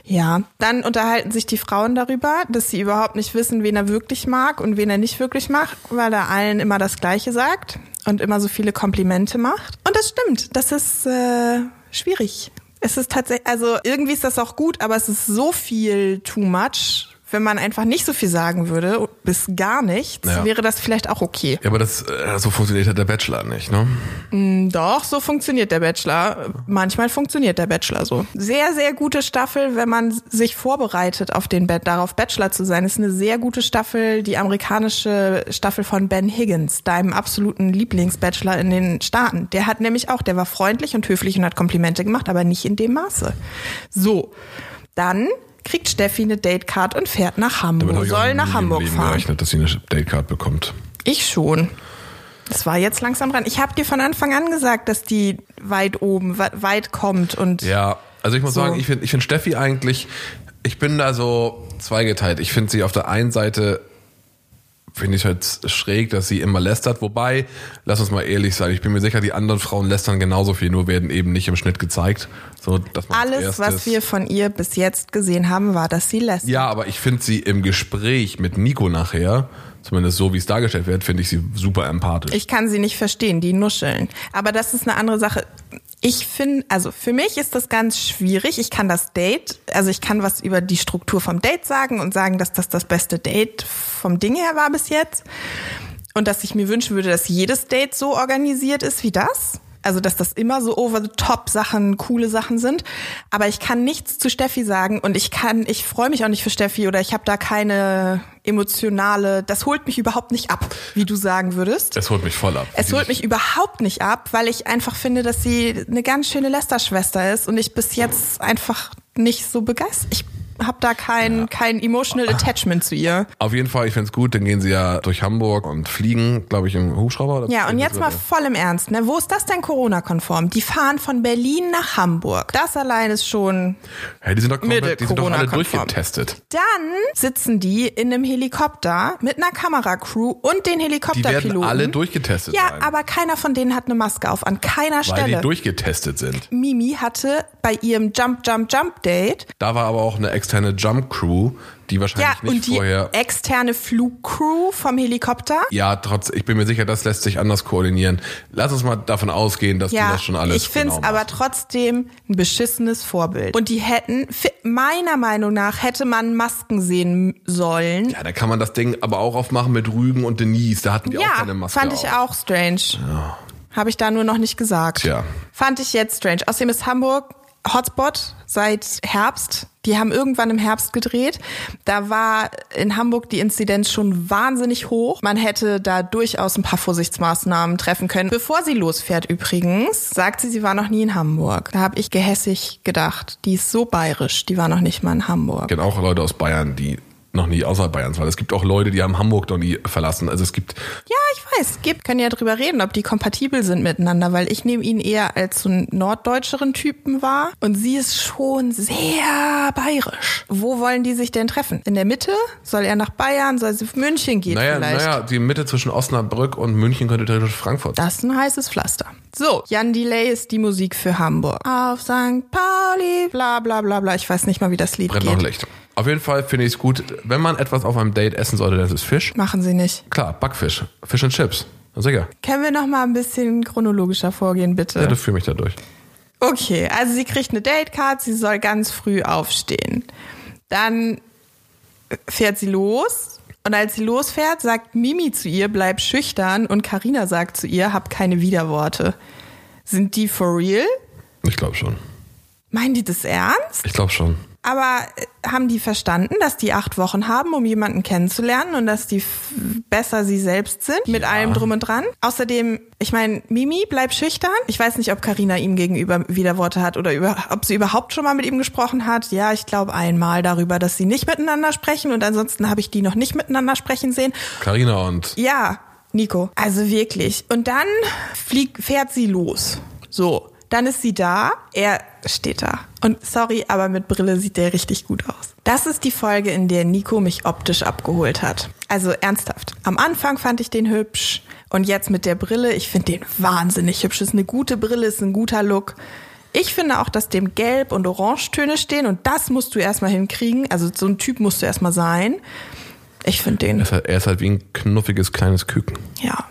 [SPEAKER 1] Ja, dann unterhalten sich die Frauen darüber, dass sie überhaupt nicht wissen, wen er wirklich mag und wen er nicht wirklich mag, weil er allen immer das Gleiche sagt und immer so viele Komplimente macht. Und das stimmt, das ist äh, schwierig. Es ist tatsächlich, also irgendwie ist das auch gut, aber es ist so viel too much. Wenn man einfach nicht so viel sagen würde, bis gar nichts,
[SPEAKER 2] Ja.
[SPEAKER 1] wäre das vielleicht auch okay.
[SPEAKER 2] Ja, aber das, äh, so funktioniert halt der Bachelor nicht, ne?
[SPEAKER 1] Doch, so funktioniert der Bachelor. Manchmal funktioniert der Bachelor so. Sehr, sehr gute Staffel, wenn man sich vorbereitet auf den Bett, darauf Bachelor zu sein. Ist eine sehr gute Staffel, die amerikanische Staffel von Ben Higgins, deinem absoluten Lieblingsbachelor in den Staaten. Der hat nämlich auch, der war freundlich und höflich und hat Komplimente gemacht, aber nicht in dem Maße. So, dann kriegt Steffi eine Datecard und fährt nach Hamburg. Soll nach Hamburg
[SPEAKER 2] Leben
[SPEAKER 1] fahren.
[SPEAKER 2] gerechnet, dass sie eine Datecard bekommt.
[SPEAKER 1] Ich schon. Das war jetzt langsam dran. Ich habe dir von Anfang an gesagt, dass die weit oben, weit kommt und.
[SPEAKER 2] Ja, also ich muss so. sagen, ich finde ich find Steffi eigentlich, ich bin da so zweigeteilt. Ich finde sie auf der einen Seite finde ich halt schräg, dass sie immer lästert. Wobei, lass uns mal ehrlich sein, ich bin mir sicher, die anderen Frauen lästern genauso viel, nur werden eben nicht im Schnitt gezeigt. So, dass
[SPEAKER 1] man Alles, was wir von ihr bis jetzt gesehen haben, war, dass sie lästert.
[SPEAKER 2] Ja, aber ich finde sie im Gespräch mit Nico nachher, zumindest so wie es dargestellt wird, finde ich sie super empathisch.
[SPEAKER 1] Ich kann sie nicht verstehen, die nuscheln. Aber das ist eine andere Sache. Ich finde, also für mich ist das ganz schwierig. Ich kann das Date, also ich kann was über die Struktur vom Date sagen und sagen, dass das das beste Date vom Ding her war bis jetzt. Und dass ich mir wünschen würde, dass jedes Date so organisiert ist wie das. Also, dass das immer so over the top Sachen, coole Sachen sind. Aber ich kann nichts zu Steffi sagen und ich kann, ich freue mich auch nicht für Steffi oder ich habe da keine emotionale, das holt mich überhaupt nicht ab, wie du sagen würdest.
[SPEAKER 2] Es holt mich voll ab.
[SPEAKER 1] Es holt mich überhaupt nicht ab, weil ich einfach finde, dass sie eine ganz schöne Lester-Schwester ist und ich bis jetzt einfach nicht so begeistert. Ich habe da kein, ja. kein emotional attachment zu ihr.
[SPEAKER 2] Auf jeden Fall, ich find's gut, dann gehen sie ja durch Hamburg und fliegen, glaube ich, im Hubschrauber.
[SPEAKER 1] ja, und jetzt mal voll im Ernst, ne? Wo ist das denn Corona-konform? Die fahren von Berlin nach Hamburg. Das allein ist schon.
[SPEAKER 2] Hey, die sind doch, komplett, die sind doch alle durchgetestet.
[SPEAKER 1] Dann sitzen die in einem Helikopter mit einer Kameracrew und den Helikopterpiloten. Die werden
[SPEAKER 2] alle durchgetestet
[SPEAKER 1] Ja,
[SPEAKER 2] sein.
[SPEAKER 1] aber keiner von denen hat eine Maske auf, an keiner
[SPEAKER 2] Weil
[SPEAKER 1] Stelle.
[SPEAKER 2] Weil die durchgetestet sind.
[SPEAKER 1] Mimi hatte bei ihrem Jump, Jump, Jump Date.
[SPEAKER 2] Da war aber auch eine extra externe Jump Crew, die wahrscheinlich ja, nicht
[SPEAKER 1] und
[SPEAKER 2] vorher.
[SPEAKER 1] Externe Flugcrew vom Helikopter?
[SPEAKER 2] Ja, trotz, ich bin mir sicher, das lässt sich anders koordinieren. Lass uns mal davon ausgehen, dass ja, die das schon alles.
[SPEAKER 1] Ich finde es genau aber trotzdem ein beschissenes Vorbild. Und die hätten, meiner Meinung nach, hätte man Masken sehen sollen.
[SPEAKER 2] Ja, da kann man das Ding aber auch aufmachen mit Rügen und Denise. Da hatten die
[SPEAKER 1] ja,
[SPEAKER 2] auch keine Maske.
[SPEAKER 1] Fand ich auch strange. Ja. Habe ich da nur noch nicht gesagt.
[SPEAKER 2] Tja.
[SPEAKER 1] Fand ich jetzt strange. Außerdem ist Hamburg Hotspot seit Herbst. Die haben irgendwann im Herbst gedreht. Da war in Hamburg die Inzidenz schon wahnsinnig hoch. Man hätte da durchaus ein paar Vorsichtsmaßnahmen treffen können. Bevor sie losfährt übrigens, sagt sie, sie war noch nie in Hamburg. Da habe ich gehässig gedacht, die ist so bayerisch, die war noch nicht mal in Hamburg.
[SPEAKER 2] Ich kenne auch Leute aus Bayern, die noch nie außerhalb Bayerns, weil es gibt auch Leute, die haben Hamburg noch nie verlassen. Also es gibt.
[SPEAKER 1] Ja, ich weiß, es gibt, können ja drüber reden, ob die kompatibel sind miteinander, weil ich nehme ihn eher als so einen norddeutscheren Typen wahr und sie ist schon sehr bayerisch. Wo wollen die sich denn treffen? In der Mitte? Soll er nach Bayern? Soll sie auf München gehen
[SPEAKER 2] naja,
[SPEAKER 1] vielleicht?
[SPEAKER 2] Naja, die Mitte zwischen Osnabrück und München könnte theoretisch Frankfurt.
[SPEAKER 1] Das ist ein heißes Pflaster. So, Jan Delay ist die Musik für Hamburg. Auf St. Pauli, bla bla bla bla. Ich weiß nicht mal, wie das Lied
[SPEAKER 2] Brennt
[SPEAKER 1] geht.
[SPEAKER 2] noch Licht. Auf jeden Fall finde ich es gut, wenn man etwas auf einem Date essen sollte, das ist Fisch.
[SPEAKER 1] Machen Sie nicht.
[SPEAKER 2] Klar, Backfisch. Fisch und Chips. Sicher.
[SPEAKER 1] Können wir noch mal ein bisschen chronologischer vorgehen, bitte?
[SPEAKER 2] Ja, du führ mich da durch.
[SPEAKER 1] Okay, also sie kriegt eine Datecard, sie soll ganz früh aufstehen. Dann fährt sie los und als sie losfährt, sagt Mimi zu ihr, bleib schüchtern und Karina sagt zu ihr, hab keine Widerworte. Sind die for real?
[SPEAKER 2] Ich glaube schon.
[SPEAKER 1] Meinen die das ernst?
[SPEAKER 2] Ich glaube schon.
[SPEAKER 1] Aber äh, haben die verstanden, dass die acht Wochen haben, um jemanden kennenzulernen und dass die besser sie selbst sind mit ja. allem drum und dran? Außerdem, ich meine, Mimi bleibt schüchtern. Ich weiß nicht, ob Karina ihm gegenüber Widerworte hat oder über, ob sie überhaupt schon mal mit ihm gesprochen hat. Ja, ich glaube einmal darüber, dass sie nicht miteinander sprechen und ansonsten habe ich die noch nicht miteinander sprechen sehen.
[SPEAKER 2] Karina und
[SPEAKER 1] ja, Nico. Also wirklich. Und dann fliegt, fährt sie los. So. Dann ist sie da, er steht da. Und sorry, aber mit Brille sieht der richtig gut aus. Das ist die Folge, in der Nico mich optisch abgeholt hat. Also ernsthaft. Am Anfang fand ich den hübsch und jetzt mit der Brille, ich finde den wahnsinnig hübsch. Ist eine gute Brille, ist ein guter Look. Ich finde auch, dass dem Gelb- und Orangetöne stehen und das musst du erstmal hinkriegen. Also so ein Typ musst du erstmal sein. Ich finde den.
[SPEAKER 2] Er ist, halt, er ist halt wie ein knuffiges kleines Küken.
[SPEAKER 1] Ja,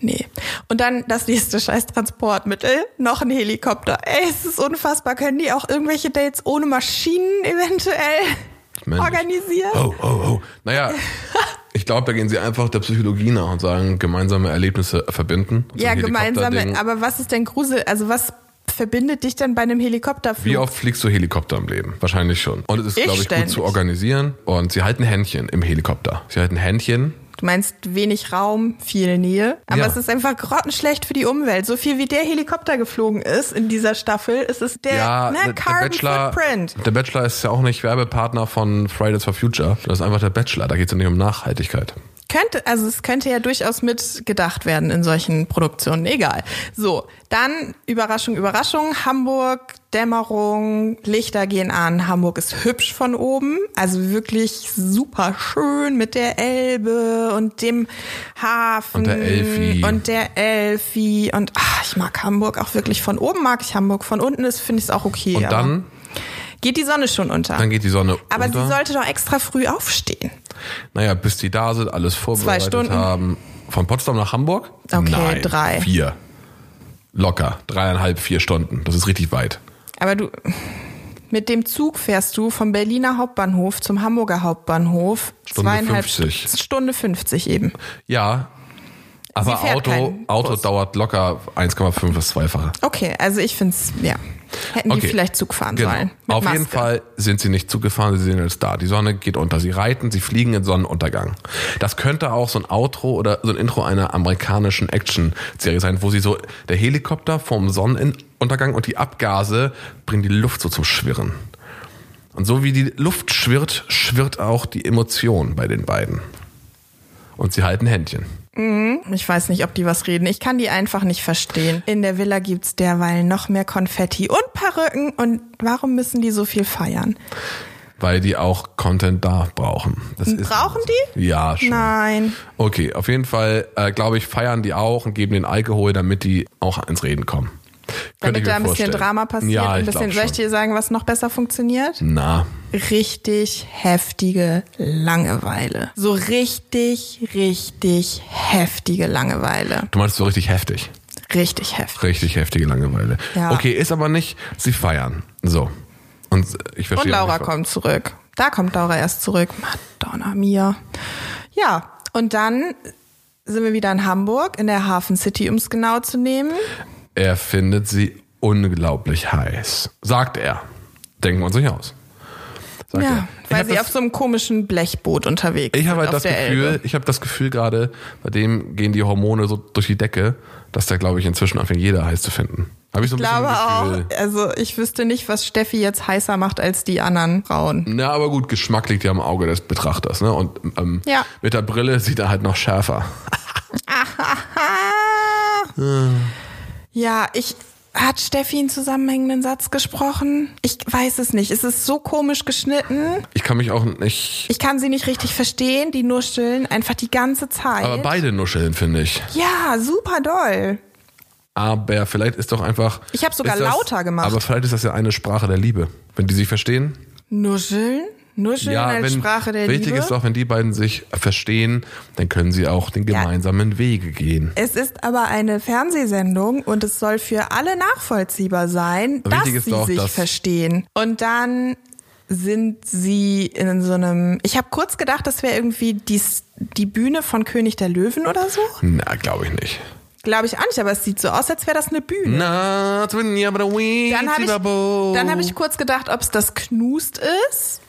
[SPEAKER 1] Nee. Und dann das nächste scheiß Transportmittel, noch ein Helikopter. Ey, es ist unfassbar. Können die auch irgendwelche Dates ohne Maschinen eventuell organisieren?
[SPEAKER 2] Oh, oh, oh. Naja, ich glaube, da gehen sie einfach der Psychologie nach und sagen, gemeinsame Erlebnisse verbinden.
[SPEAKER 1] Ja, gemeinsame. Aber was ist denn Grusel? Also was verbindet dich dann bei einem Helikopterflug?
[SPEAKER 2] Wie oft fliegst du Helikopter im Leben? Wahrscheinlich schon. Und es ist, glaube ich, gut zu organisieren. Und sie halten Händchen im Helikopter. Sie halten Händchen
[SPEAKER 1] Du meinst wenig Raum, viel Nähe. Aber ja. es ist einfach grottenschlecht für die Umwelt. So viel wie der Helikopter geflogen ist in dieser Staffel, ist es der,
[SPEAKER 2] ja,
[SPEAKER 1] ne,
[SPEAKER 2] der,
[SPEAKER 1] Carbon
[SPEAKER 2] Bachelor,
[SPEAKER 1] Footprint.
[SPEAKER 2] Der Bachelor ist ja auch nicht Werbepartner von Fridays for Future. Das ist einfach der Bachelor. Da geht es ja nicht um Nachhaltigkeit.
[SPEAKER 1] Könnte, also es könnte ja durchaus mitgedacht werden in solchen Produktionen. Egal. So, dann Überraschung, Überraschung. Hamburg, Dämmerung, Lichter gehen an. Hamburg ist hübsch von oben. Also wirklich super schön mit der Elbe und dem Hafen.
[SPEAKER 2] Und der Elfi.
[SPEAKER 1] Und der Elfi. Und ach, ich mag Hamburg auch wirklich von oben mag ich Hamburg. Von unten ist, finde ich es auch okay.
[SPEAKER 2] Und dann,
[SPEAKER 1] geht die Sonne schon unter.
[SPEAKER 2] dann geht die Sonne
[SPEAKER 1] aber
[SPEAKER 2] unter.
[SPEAKER 1] sie sollte doch extra früh aufstehen.
[SPEAKER 2] Naja, bis die da sind, alles vorbereitet
[SPEAKER 1] Stunden.
[SPEAKER 2] haben. Von Potsdam nach Hamburg?
[SPEAKER 1] Okay,
[SPEAKER 2] Nein,
[SPEAKER 1] drei.
[SPEAKER 2] Vier. Locker. Dreieinhalb, vier Stunden. Das ist richtig weit.
[SPEAKER 1] Aber du, mit dem Zug fährst du vom Berliner Hauptbahnhof zum Hamburger Hauptbahnhof
[SPEAKER 2] Stunde
[SPEAKER 1] zweieinhalb
[SPEAKER 2] 50.
[SPEAKER 1] St- Stunde 50 eben.
[SPEAKER 2] Ja. Aber Auto, Auto dauert locker 1,5 bis zweifache.
[SPEAKER 1] Okay, also ich finde es, ja. Hätten
[SPEAKER 2] Okay.
[SPEAKER 1] die vielleicht Zug fahren
[SPEAKER 2] Genau.
[SPEAKER 1] sollen.
[SPEAKER 2] Auf jeden
[SPEAKER 1] Maske.
[SPEAKER 2] Fall sind sie nicht zugefahren, sie sind jetzt da. Die Sonne geht unter, sie reiten, sie fliegen in Sonnenuntergang. Das könnte auch so ein Outro oder so ein Intro einer amerikanischen Action-Serie sein, wo sie so, der Helikopter vom Sonnenuntergang und die Abgase bringen die Luft so zum Schwirren. Und so wie die Luft schwirrt, schwirrt auch die Emotion bei den beiden. Und sie halten Händchen.
[SPEAKER 1] Ich weiß nicht, ob die was reden. Ich kann die einfach nicht verstehen. In der Villa gibt's derweil noch mehr Konfetti und Perücken. Und warum müssen die so viel feiern?
[SPEAKER 2] Weil die auch Content da brauchen. Das ist
[SPEAKER 1] Brauchen die?
[SPEAKER 2] Ja, schon.
[SPEAKER 1] Nein.
[SPEAKER 2] Okay, auf jeden Fall, äh, glaube ich, feiern die auch und geben den Alkohol, damit die auch ins Reden kommen.
[SPEAKER 1] Damit da ein bisschen
[SPEAKER 2] vorstellen.
[SPEAKER 1] Drama passiert.
[SPEAKER 2] Ja,
[SPEAKER 1] ein bisschen, soll ich dir sagen, was noch besser funktioniert?
[SPEAKER 2] Na,
[SPEAKER 1] richtig heftige Langeweile. So richtig, richtig heftige Langeweile.
[SPEAKER 2] du meinst so richtig heftig.
[SPEAKER 1] Richtig heftig.
[SPEAKER 2] Richtig heftige Langeweile.
[SPEAKER 1] Ja.
[SPEAKER 2] Okay, ist aber nicht, sie feiern. So. Und ich
[SPEAKER 1] Und
[SPEAKER 2] verstehe. auch
[SPEAKER 1] Laura
[SPEAKER 2] nicht,
[SPEAKER 1] kommt zurück. Da kommt Laura erst zurück. Madonna mia. Ja, und dann sind wir wieder in Hamburg, in der Hafen City, um es genau zu nehmen.
[SPEAKER 2] Er findet sie unglaublich heiß. Sagt er. Denken wir uns nicht aus. Sagt er.
[SPEAKER 1] Ja,
[SPEAKER 2] Ich
[SPEAKER 1] weil
[SPEAKER 2] hab
[SPEAKER 1] sie
[SPEAKER 2] das-
[SPEAKER 1] auf so einem komischen Blechboot unterwegs
[SPEAKER 2] Ich
[SPEAKER 1] sind
[SPEAKER 2] habe halt das Gefühl,
[SPEAKER 1] Elbe.
[SPEAKER 2] ich habe das Gefühl gerade, bei dem gehen die Hormone so durch die Decke, dass der, glaube ich, inzwischen anfängt, jeder heiß zu finden. Habe ich so ein
[SPEAKER 1] Ich glaube
[SPEAKER 2] bisschen
[SPEAKER 1] auch,
[SPEAKER 2] Gefühl.
[SPEAKER 1] also ich wüsste nicht, was Steffi jetzt heißer macht als die anderen Frauen.
[SPEAKER 2] Na, aber gut, Geschmack liegt ja am Auge des Betrachters, ne? Und ähm,
[SPEAKER 1] Ja.
[SPEAKER 2] mit der Brille sieht er halt noch schärfer.
[SPEAKER 1] Ja, ich. Hat Steffi einen zusammenhängenden Satz gesprochen? Ich weiß es nicht. Es ist so komisch geschnitten.
[SPEAKER 2] Ich kann mich auch nicht.
[SPEAKER 1] Ich kann sie nicht richtig verstehen. Die nuscheln einfach die ganze Zeit.
[SPEAKER 2] Aber beide nuscheln, finde ich.
[SPEAKER 1] ja, super doll.
[SPEAKER 2] Aber vielleicht ist doch einfach.
[SPEAKER 1] Ich hab sogar
[SPEAKER 2] das,
[SPEAKER 1] lauter gemacht.
[SPEAKER 2] Aber vielleicht ist das ja eine Sprache der Liebe. Wenn die sich verstehen.
[SPEAKER 1] Nuscheln? Nuscheln
[SPEAKER 2] Ja,
[SPEAKER 1] als
[SPEAKER 2] wenn,
[SPEAKER 1] Sprache der
[SPEAKER 2] wichtig
[SPEAKER 1] Liebe?
[SPEAKER 2] ist doch, wenn die beiden sich verstehen, dann können sie auch den
[SPEAKER 1] Ja.
[SPEAKER 2] gemeinsamen Wege gehen.
[SPEAKER 1] es ist aber eine Fernsehsendung und es soll für alle nachvollziehbar sein,
[SPEAKER 2] Wichtig
[SPEAKER 1] dass sie
[SPEAKER 2] doch,
[SPEAKER 1] sich
[SPEAKER 2] dass-
[SPEAKER 1] verstehen. Und dann sind sie in so einem. Ich habe kurz gedacht, das wäre irgendwie die, die Bühne von König der Löwen oder so.
[SPEAKER 2] Na, glaube ich nicht.
[SPEAKER 1] Glaube ich auch nicht, aber es sieht so aus, als wäre das eine Bühne.
[SPEAKER 2] Na, twin, ja, but a
[SPEAKER 1] Dann habe ich, dann hab ich kurz gedacht, ob es das Knust ist.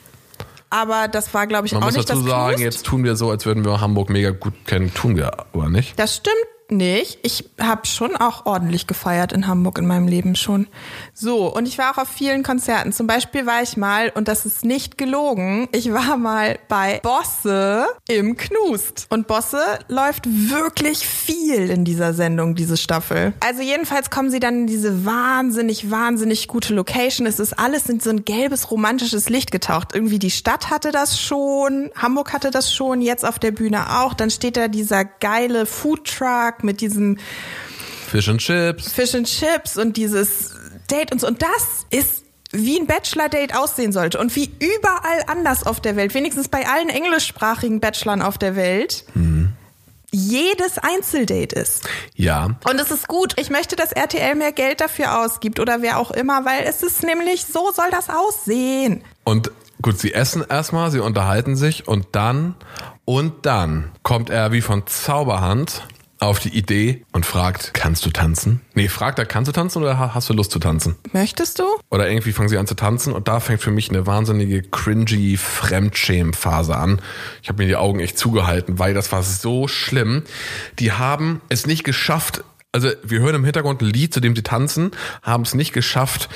[SPEAKER 1] Aber das war, glaube ich,
[SPEAKER 2] Man
[SPEAKER 1] auch
[SPEAKER 2] muss
[SPEAKER 1] nicht
[SPEAKER 2] dazu
[SPEAKER 1] das
[SPEAKER 2] sagen,
[SPEAKER 1] Knust.
[SPEAKER 2] jetzt tun wir so, als würden wir Hamburg mega gut kennen. Tun wir aber nicht.
[SPEAKER 1] Das stimmt nicht. Ich habe schon auch ordentlich gefeiert in Hamburg in meinem Leben schon. So, und ich war auch auf vielen Konzerten. Zum Beispiel war ich mal, und das ist nicht gelogen, ich war mal bei Bosse im Knust. Und Bosse läuft wirklich viel in dieser Sendung, diese Staffel. Also jedenfalls kommen sie dann in diese wahnsinnig, wahnsinnig gute Location. Es ist alles in so ein gelbes, romantisches Licht getaucht. Irgendwie die Stadt hatte das schon, Hamburg hatte das schon, jetzt auf der Bühne auch. Dann steht da dieser geile Foodtruck mit diesem
[SPEAKER 2] Fish and Chips.
[SPEAKER 1] Fish and Chips und dieses Date und so. Und das ist wie ein Bachelor-Date aussehen sollte und wie überall anders auf der Welt, wenigstens bei allen englischsprachigen Bachelorn auf der Welt, jedes Einzeldate ist.
[SPEAKER 2] Ja.
[SPEAKER 1] Und es ist gut. Ich möchte, dass RTL mehr Geld dafür ausgibt oder wer auch immer, weil es ist nämlich, so soll das aussehen.
[SPEAKER 2] Und gut, sie essen erstmal, sie unterhalten sich und dann, und dann kommt er wie von Zauberhand auf die Idee und fragt, kannst du tanzen? Nee, fragt er, kannst du tanzen oder ha- hast du Lust zu tanzen?
[SPEAKER 1] Möchtest du?
[SPEAKER 2] Oder irgendwie fangen sie an zu tanzen und da fängt für mich eine wahnsinnige cringy Fremdschämen-Phase an. Ich habe mir die Augen echt zugehalten, weil das war so schlimm. Die haben es nicht geschafft, also wir hören im Hintergrund ein Lied, zu dem sie tanzen, haben es nicht geschafft,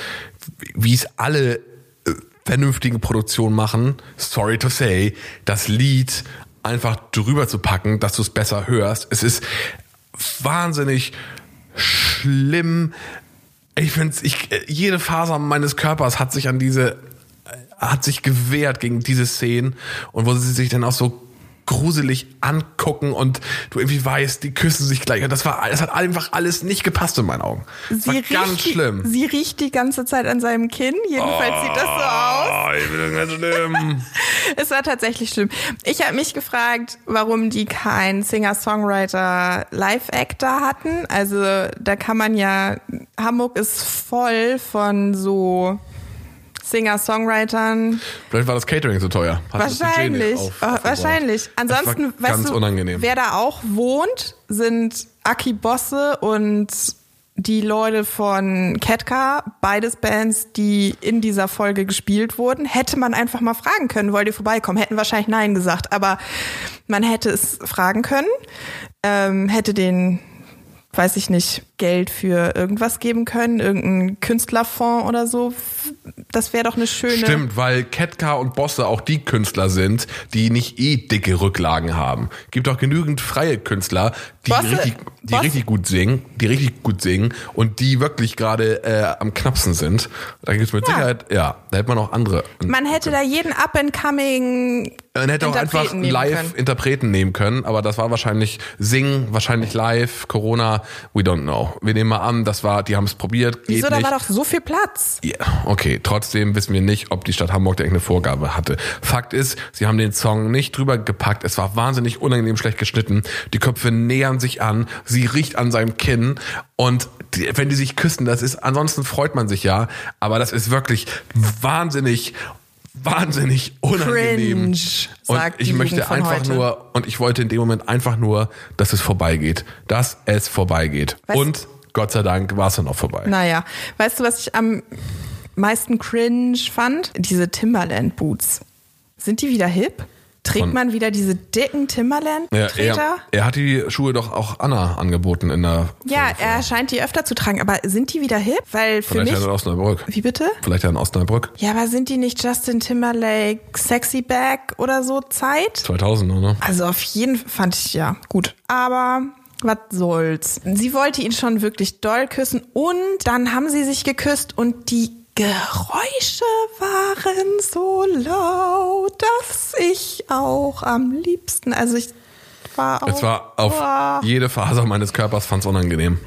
[SPEAKER 2] wie es alle äh, vernünftigen Produktionen machen, sorry to say, das Lied einfach drüber zu packen, dass du es besser hörst. Es ist wahnsinnig schlimm. Ich finde, ich, jede Faser meines Körpers hat sich an diese, hat sich gewehrt gegen diese Szenen und wo sie sich dann auch so gruselig angucken und du irgendwie weißt, die küssen sich gleich. Und das war, das hat einfach alles nicht gepasst in meinen Augen. Das war
[SPEAKER 1] riecht
[SPEAKER 2] ganz schlimm.
[SPEAKER 1] Sie riecht die ganze Zeit an seinem Kinn. Jedenfalls sieht das so aus.
[SPEAKER 2] Oh, ich bin ganz schlimm.
[SPEAKER 1] Es war tatsächlich schlimm. Ich habe mich gefragt, warum die keinen Singer-Songwriter Live-Actor hatten. Also da kann man ja, Hamburg ist voll von so Singer-Songwritern.
[SPEAKER 2] Vielleicht war das Catering so teuer. Nicht
[SPEAKER 1] Wahrscheinlich.
[SPEAKER 2] auf-
[SPEAKER 1] Oh,
[SPEAKER 2] aufgebraucht.
[SPEAKER 1] wahrscheinlich. Ansonsten, weißt du,
[SPEAKER 2] unangenehm.
[SPEAKER 1] wer da auch wohnt, sind Aki Bosse und die Leute von Ketka, beides Bands, die in dieser Folge gespielt wurden. Hätte man einfach mal fragen können, wollt ihr vorbeikommen? Hätten wahrscheinlich Nein gesagt, aber man hätte es fragen können, ähm, hätte den weiß ich nicht, Geld für irgendwas geben können, irgendein Künstlerfonds oder so. Das wäre doch eine schöne.
[SPEAKER 2] Stimmt, weil Ketka und Bosse auch die Künstler sind, die nicht eh dicke Rücklagen haben. Gibt auch genügend freie Künstler, die
[SPEAKER 1] Bosse-
[SPEAKER 2] richtig, die
[SPEAKER 1] Bosse-
[SPEAKER 2] richtig gut singen, die richtig gut singen und die wirklich gerade äh, am knappsten sind. Da gibt's mit
[SPEAKER 1] Ja.
[SPEAKER 2] Sicherheit, ja, da hätte man auch andere.
[SPEAKER 1] Man hätte da jeden up-and-coming
[SPEAKER 2] Man hätte auch einfach live
[SPEAKER 1] können.
[SPEAKER 2] Interpreten nehmen können, aber das war wahrscheinlich Singen, wahrscheinlich live, Corona, we don't know. Wir nehmen mal an, das war, die haben es probiert,
[SPEAKER 1] Wieso, da war doch so viel Platz.
[SPEAKER 2] Ja, okay. Trotzdem wissen wir nicht, ob die Stadt Hamburg da irgendeine Vorgabe hatte. Fakt ist, sie haben den Song nicht drüber gepackt. Es war wahnsinnig unangenehm schlecht geschnitten. Die Köpfe nähern sich an. Sie riecht an seinem Kinn. Und die, wenn die sich küssen, das ist, ansonsten freut man sich ja. Aber das ist wirklich wahnsinnig, wahnsinnig unangenehm.
[SPEAKER 1] Cringe,
[SPEAKER 2] und
[SPEAKER 1] sagt
[SPEAKER 2] ich
[SPEAKER 1] die
[SPEAKER 2] möchte einfach
[SPEAKER 1] heute.
[SPEAKER 2] nur, und ich wollte in dem Moment einfach nur, dass es vorbeigeht. Dass es vorbeigeht.
[SPEAKER 1] Weißt-
[SPEAKER 2] und Gott sei Dank war es dann auch vorbei.
[SPEAKER 1] Naja, weißt du, was ich am meisten cringe fand? Diese Timberland-Boots. Sind die wieder hip? Trägt man wieder diese dicken
[SPEAKER 2] Ja,
[SPEAKER 1] Timberland-Treter?
[SPEAKER 2] er, er hat die Schuhe doch auch Anna angeboten in der.
[SPEAKER 1] Ja,
[SPEAKER 2] Folge
[SPEAKER 1] er scheint die öfter zu tragen, aber sind die wieder hip? Weil für
[SPEAKER 2] Vielleicht
[SPEAKER 1] mich.
[SPEAKER 2] ja in Osnabrück.
[SPEAKER 1] Wie bitte?
[SPEAKER 2] Vielleicht ja in Osnabrück.
[SPEAKER 1] Ja, aber sind die nicht Justin Timberlake Sexy Bag oder so Zeit?
[SPEAKER 2] 2000, oder?
[SPEAKER 1] Also auf jeden Fall fand ich ja gut. Aber was soll's. Sie wollte ihn schon wirklich doll küssen und dann haben sie sich geküsst und die Geräusche waren so laut, dass ich auch am liebsten, also ich war auch.
[SPEAKER 2] Es war auf
[SPEAKER 1] Boah.
[SPEAKER 2] jede Faser meines Körpers fand's unangenehm.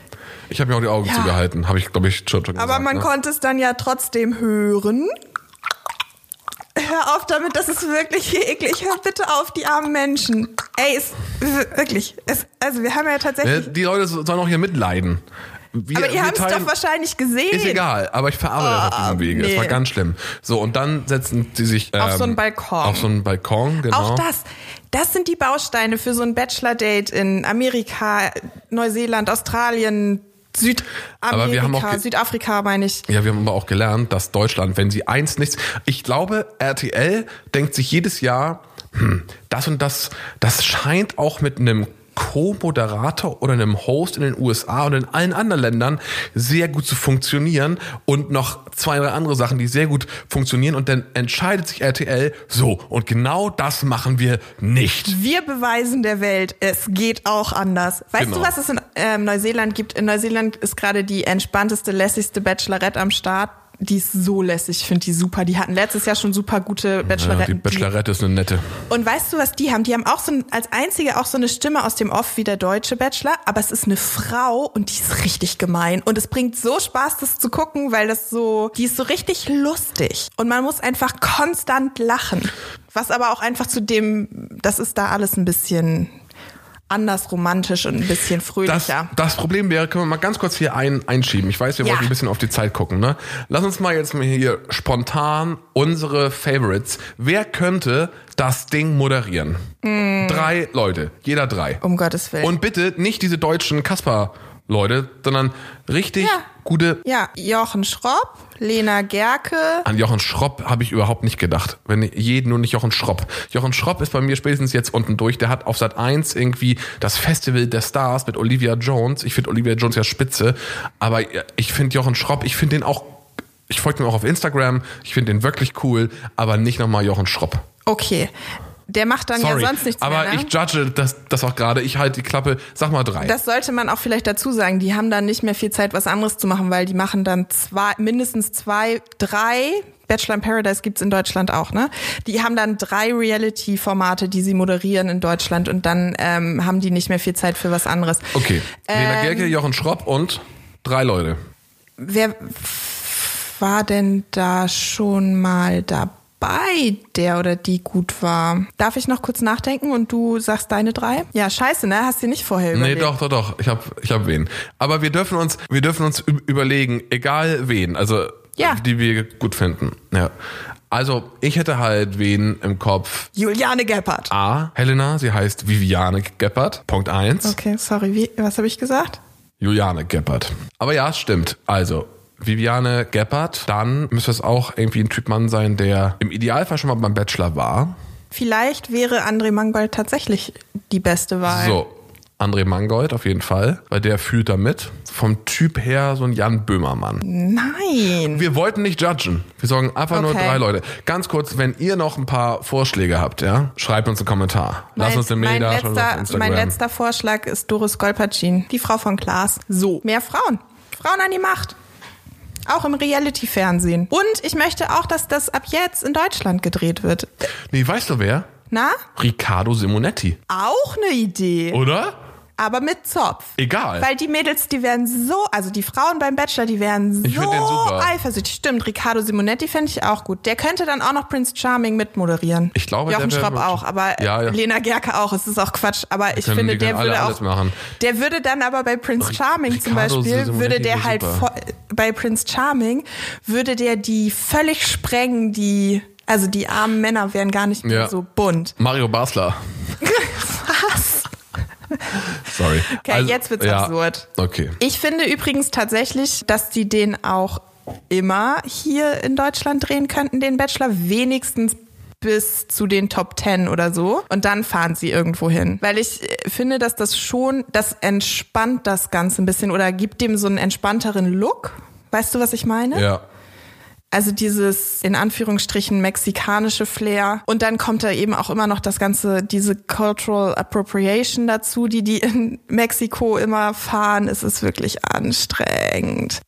[SPEAKER 2] Ich habe mir auch die Augen
[SPEAKER 1] Ja.
[SPEAKER 2] zugehalten, habe ich, glaube ich, schon gesagt.
[SPEAKER 1] Aber man
[SPEAKER 2] ne?
[SPEAKER 1] konnte es dann ja trotzdem hören. Hör auf damit, das ist wirklich eklig. Hör bitte auf, die armen Menschen. Ey, es, wirklich. Es, also wir haben ja tatsächlich.
[SPEAKER 2] Die Leute sollen auch hier mitleiden. Wir,
[SPEAKER 1] aber ihr habt es doch wahrscheinlich gesehen.
[SPEAKER 2] Ist egal, aber ich verarbeite das auf diesem Wege. Es war
[SPEAKER 1] nee.
[SPEAKER 2] ganz schlimm. So, und dann setzen sie sich ähm,
[SPEAKER 1] Auf so einen Balkon.
[SPEAKER 2] Auf so einen Balkon, genau.
[SPEAKER 1] Auch das. Das sind die Bausteine für so ein Bachelor-Date in Amerika, Neuseeland, Australien, Südamerika, Südafrika, meine ich.
[SPEAKER 2] Ja, wir haben aber auch gelernt, dass Deutschland, wenn sie eins nichts, ich glaube, RTL denkt sich jedes Jahr, hm, das und das, das scheint auch mit einem Co-Moderator oder einem Host in den USA und in allen anderen Ländern sehr gut zu funktionieren und noch zwei, drei andere Sachen, die sehr gut funktionieren und dann entscheidet sich RTL so und genau das machen wir nicht.
[SPEAKER 1] Wir beweisen der Welt, es geht auch anders. Weißt
[SPEAKER 2] Genau.
[SPEAKER 1] du, was es in ähm, Neuseeland gibt? In Neuseeland ist gerade die entspannteste, lässigste Bachelorette am Start. Die ist so lässig, ich finde die super. Die hatten letztes Jahr schon super gute
[SPEAKER 2] Ja, die. Bachelorette ist eine nette.
[SPEAKER 1] und weißt du, was die haben? Die haben auch so ein, als einzige auch so eine Stimme aus dem Off wie der deutsche Bachelor, aber es ist eine Frau und die ist richtig gemein. Und es bringt so Spaß, das zu gucken, weil das so, die ist so richtig lustig. Und man muss einfach konstant lachen. Was aber auch einfach zu dem, das ist da alles ein bisschen anders romantisch und ein bisschen
[SPEAKER 2] Das,
[SPEAKER 1] fröhlicher.
[SPEAKER 2] das Problem wäre, können wir mal ganz kurz hier ein, einschieben. Ich weiß, wir
[SPEAKER 1] Ja.
[SPEAKER 2] wollten ein bisschen auf die Zeit gucken. Ne? Lass uns mal jetzt mal hier spontan unsere Favorites. Wer könnte das Ding moderieren? Drei Leute, jeder drei.
[SPEAKER 1] um Gottes Willen.
[SPEAKER 2] Und bitte nicht diese deutschen Kasper-Leute, sondern richtig
[SPEAKER 1] Ja.
[SPEAKER 2] Gute.
[SPEAKER 1] ja, Jochen Schropp, Lena Gerke,
[SPEAKER 2] An Jochen Schropp habe ich überhaupt nicht gedacht. Wenn jeden nur nicht Jochen Schropp. Jochen Schropp ist bei mir spätestens jetzt unten durch. Der hat auf Sat 1 irgendwie das Festival der Stars mit Olivia Jones. Ich finde Olivia Jones ja spitze. Aber ich finde Jochen Schropp, ich finde den auch, ich folge ihm auch auf Instagram. Ich finde den wirklich cool, aber nicht nochmal Jochen Schropp.
[SPEAKER 1] Okay. Der macht dann
[SPEAKER 2] Sorry,
[SPEAKER 1] ja sonst nichts
[SPEAKER 2] aber
[SPEAKER 1] mehr. Ne?
[SPEAKER 2] ich judge das, das auch gerade. Ich halte die Klappe. Sag mal drei.
[SPEAKER 1] Das sollte man auch vielleicht dazu sagen. Die haben dann nicht mehr viel Zeit, was anderes zu machen, weil die machen dann zwei, mindestens zwei, drei. Bachelor in Paradise gibt's in Deutschland auch, ne? Die haben dann drei Reality-Formate, die sie moderieren in Deutschland und dann ähm, haben die nicht mehr viel Zeit für was anderes.
[SPEAKER 2] okay. Lena
[SPEAKER 1] Ähm,
[SPEAKER 2] Gerke, Jochen Schropp und drei Leute.
[SPEAKER 1] Wer war denn da schon mal dabei, der oder die gut war? Darf ich noch kurz nachdenken und du sagst deine drei? Ja, scheiße, ne? Hast du nicht vorher
[SPEAKER 2] Nee,
[SPEAKER 1] überlegt.
[SPEAKER 2] doch, doch, doch. Ich hab, ich hab wen. Aber wir dürfen uns, wir dürfen uns überlegen, egal wen, also
[SPEAKER 1] Ja.
[SPEAKER 2] die wir gut finden. Ja. Also ich hätte halt wen im Kopf.
[SPEAKER 1] Juliane Gebhardt.
[SPEAKER 2] A. Helena, sie heißt Viviane Geppert. Punkt eins.
[SPEAKER 1] Okay, sorry, wie, was habe ich gesagt?
[SPEAKER 2] Juliane Geppert. Aber ja, es stimmt. Also, Viviane Geppert, dann müsste es auch irgendwie ein Typ Mann sein, der im Idealfall schon mal beim Bachelor war.
[SPEAKER 1] Vielleicht wäre André Mangold tatsächlich die beste Wahl.
[SPEAKER 2] So, André Mangold auf jeden Fall, weil der fühlt da mit. Vom Typ her so ein Jan Böhmermann.
[SPEAKER 1] Nein.
[SPEAKER 2] Wir wollten nicht judgen. Wir sagen einfach nur
[SPEAKER 1] Okay.
[SPEAKER 2] drei Leute. Ganz kurz, wenn ihr noch ein paar Vorschläge habt, ja, schreibt uns einen Kommentar. Lasst uns eine Mail
[SPEAKER 1] mein,
[SPEAKER 2] da,
[SPEAKER 1] letzter,
[SPEAKER 2] Instagram.
[SPEAKER 1] mein letzter Vorschlag ist Doris Golpacin, die Frau von Klaas. So, mehr Frauen. Frauen an die Macht. Auch im Reality-Fernsehen. Und ich möchte auch, dass das ab jetzt in Deutschland gedreht wird.
[SPEAKER 2] Nee, weißt du wer?
[SPEAKER 1] Na?
[SPEAKER 2] Riccardo Simonetti.
[SPEAKER 1] Auch eine Idee.
[SPEAKER 2] Oder?
[SPEAKER 1] Aber mit Zopf.
[SPEAKER 2] Egal.
[SPEAKER 1] Weil die Mädels, die werden so, also die Frauen beim Bachelor, die werden
[SPEAKER 2] Ich
[SPEAKER 1] so eifersüchtig. Stimmt, Riccardo Simonetti fände ich auch gut. Der könnte dann auch noch Prince Charming mitmoderieren.
[SPEAKER 2] Ich glaube,
[SPEAKER 1] Jochen
[SPEAKER 2] der wirklich-
[SPEAKER 1] auch, aber
[SPEAKER 2] Ja, ja.
[SPEAKER 1] Lena Gerke auch. Es ist auch Quatsch. Aber ich finde, der
[SPEAKER 2] alle
[SPEAKER 1] würde auch,
[SPEAKER 2] machen.
[SPEAKER 1] der würde dann aber bei Prince
[SPEAKER 2] Ric-
[SPEAKER 1] Charming zum
[SPEAKER 2] Riccardo
[SPEAKER 1] Beispiel,
[SPEAKER 2] Simonetti
[SPEAKER 1] würde der halt vor, bei Prince Charming, würde der die völlig sprengen, die, also die armen Männer wären gar nicht mehr
[SPEAKER 2] Ja.
[SPEAKER 1] so bunt.
[SPEAKER 2] Mario Basler. Sorry.
[SPEAKER 1] Okay, jetzt wird's absurd.
[SPEAKER 2] Okay.
[SPEAKER 1] Ich finde übrigens tatsächlich, dass die den auch immer hier in Deutschland drehen könnten, den Bachelor, wenigstens bis zu den Top Ten oder so. Und dann fahren sie irgendwo hin. Weil ich äh, finde, dass das schon, das entspannt das Ganze ein bisschen oder gibt dem so einen entspannteren Look. Weißt du, was ich meine?
[SPEAKER 2] Ja.
[SPEAKER 1] Also dieses in Anführungsstrichen mexikanische Flair. Und dann kommt da eben auch immer noch das ganze, diese Cultural Appropriation dazu, die die in Mexiko immer fahren. Es ist wirklich anstrengend.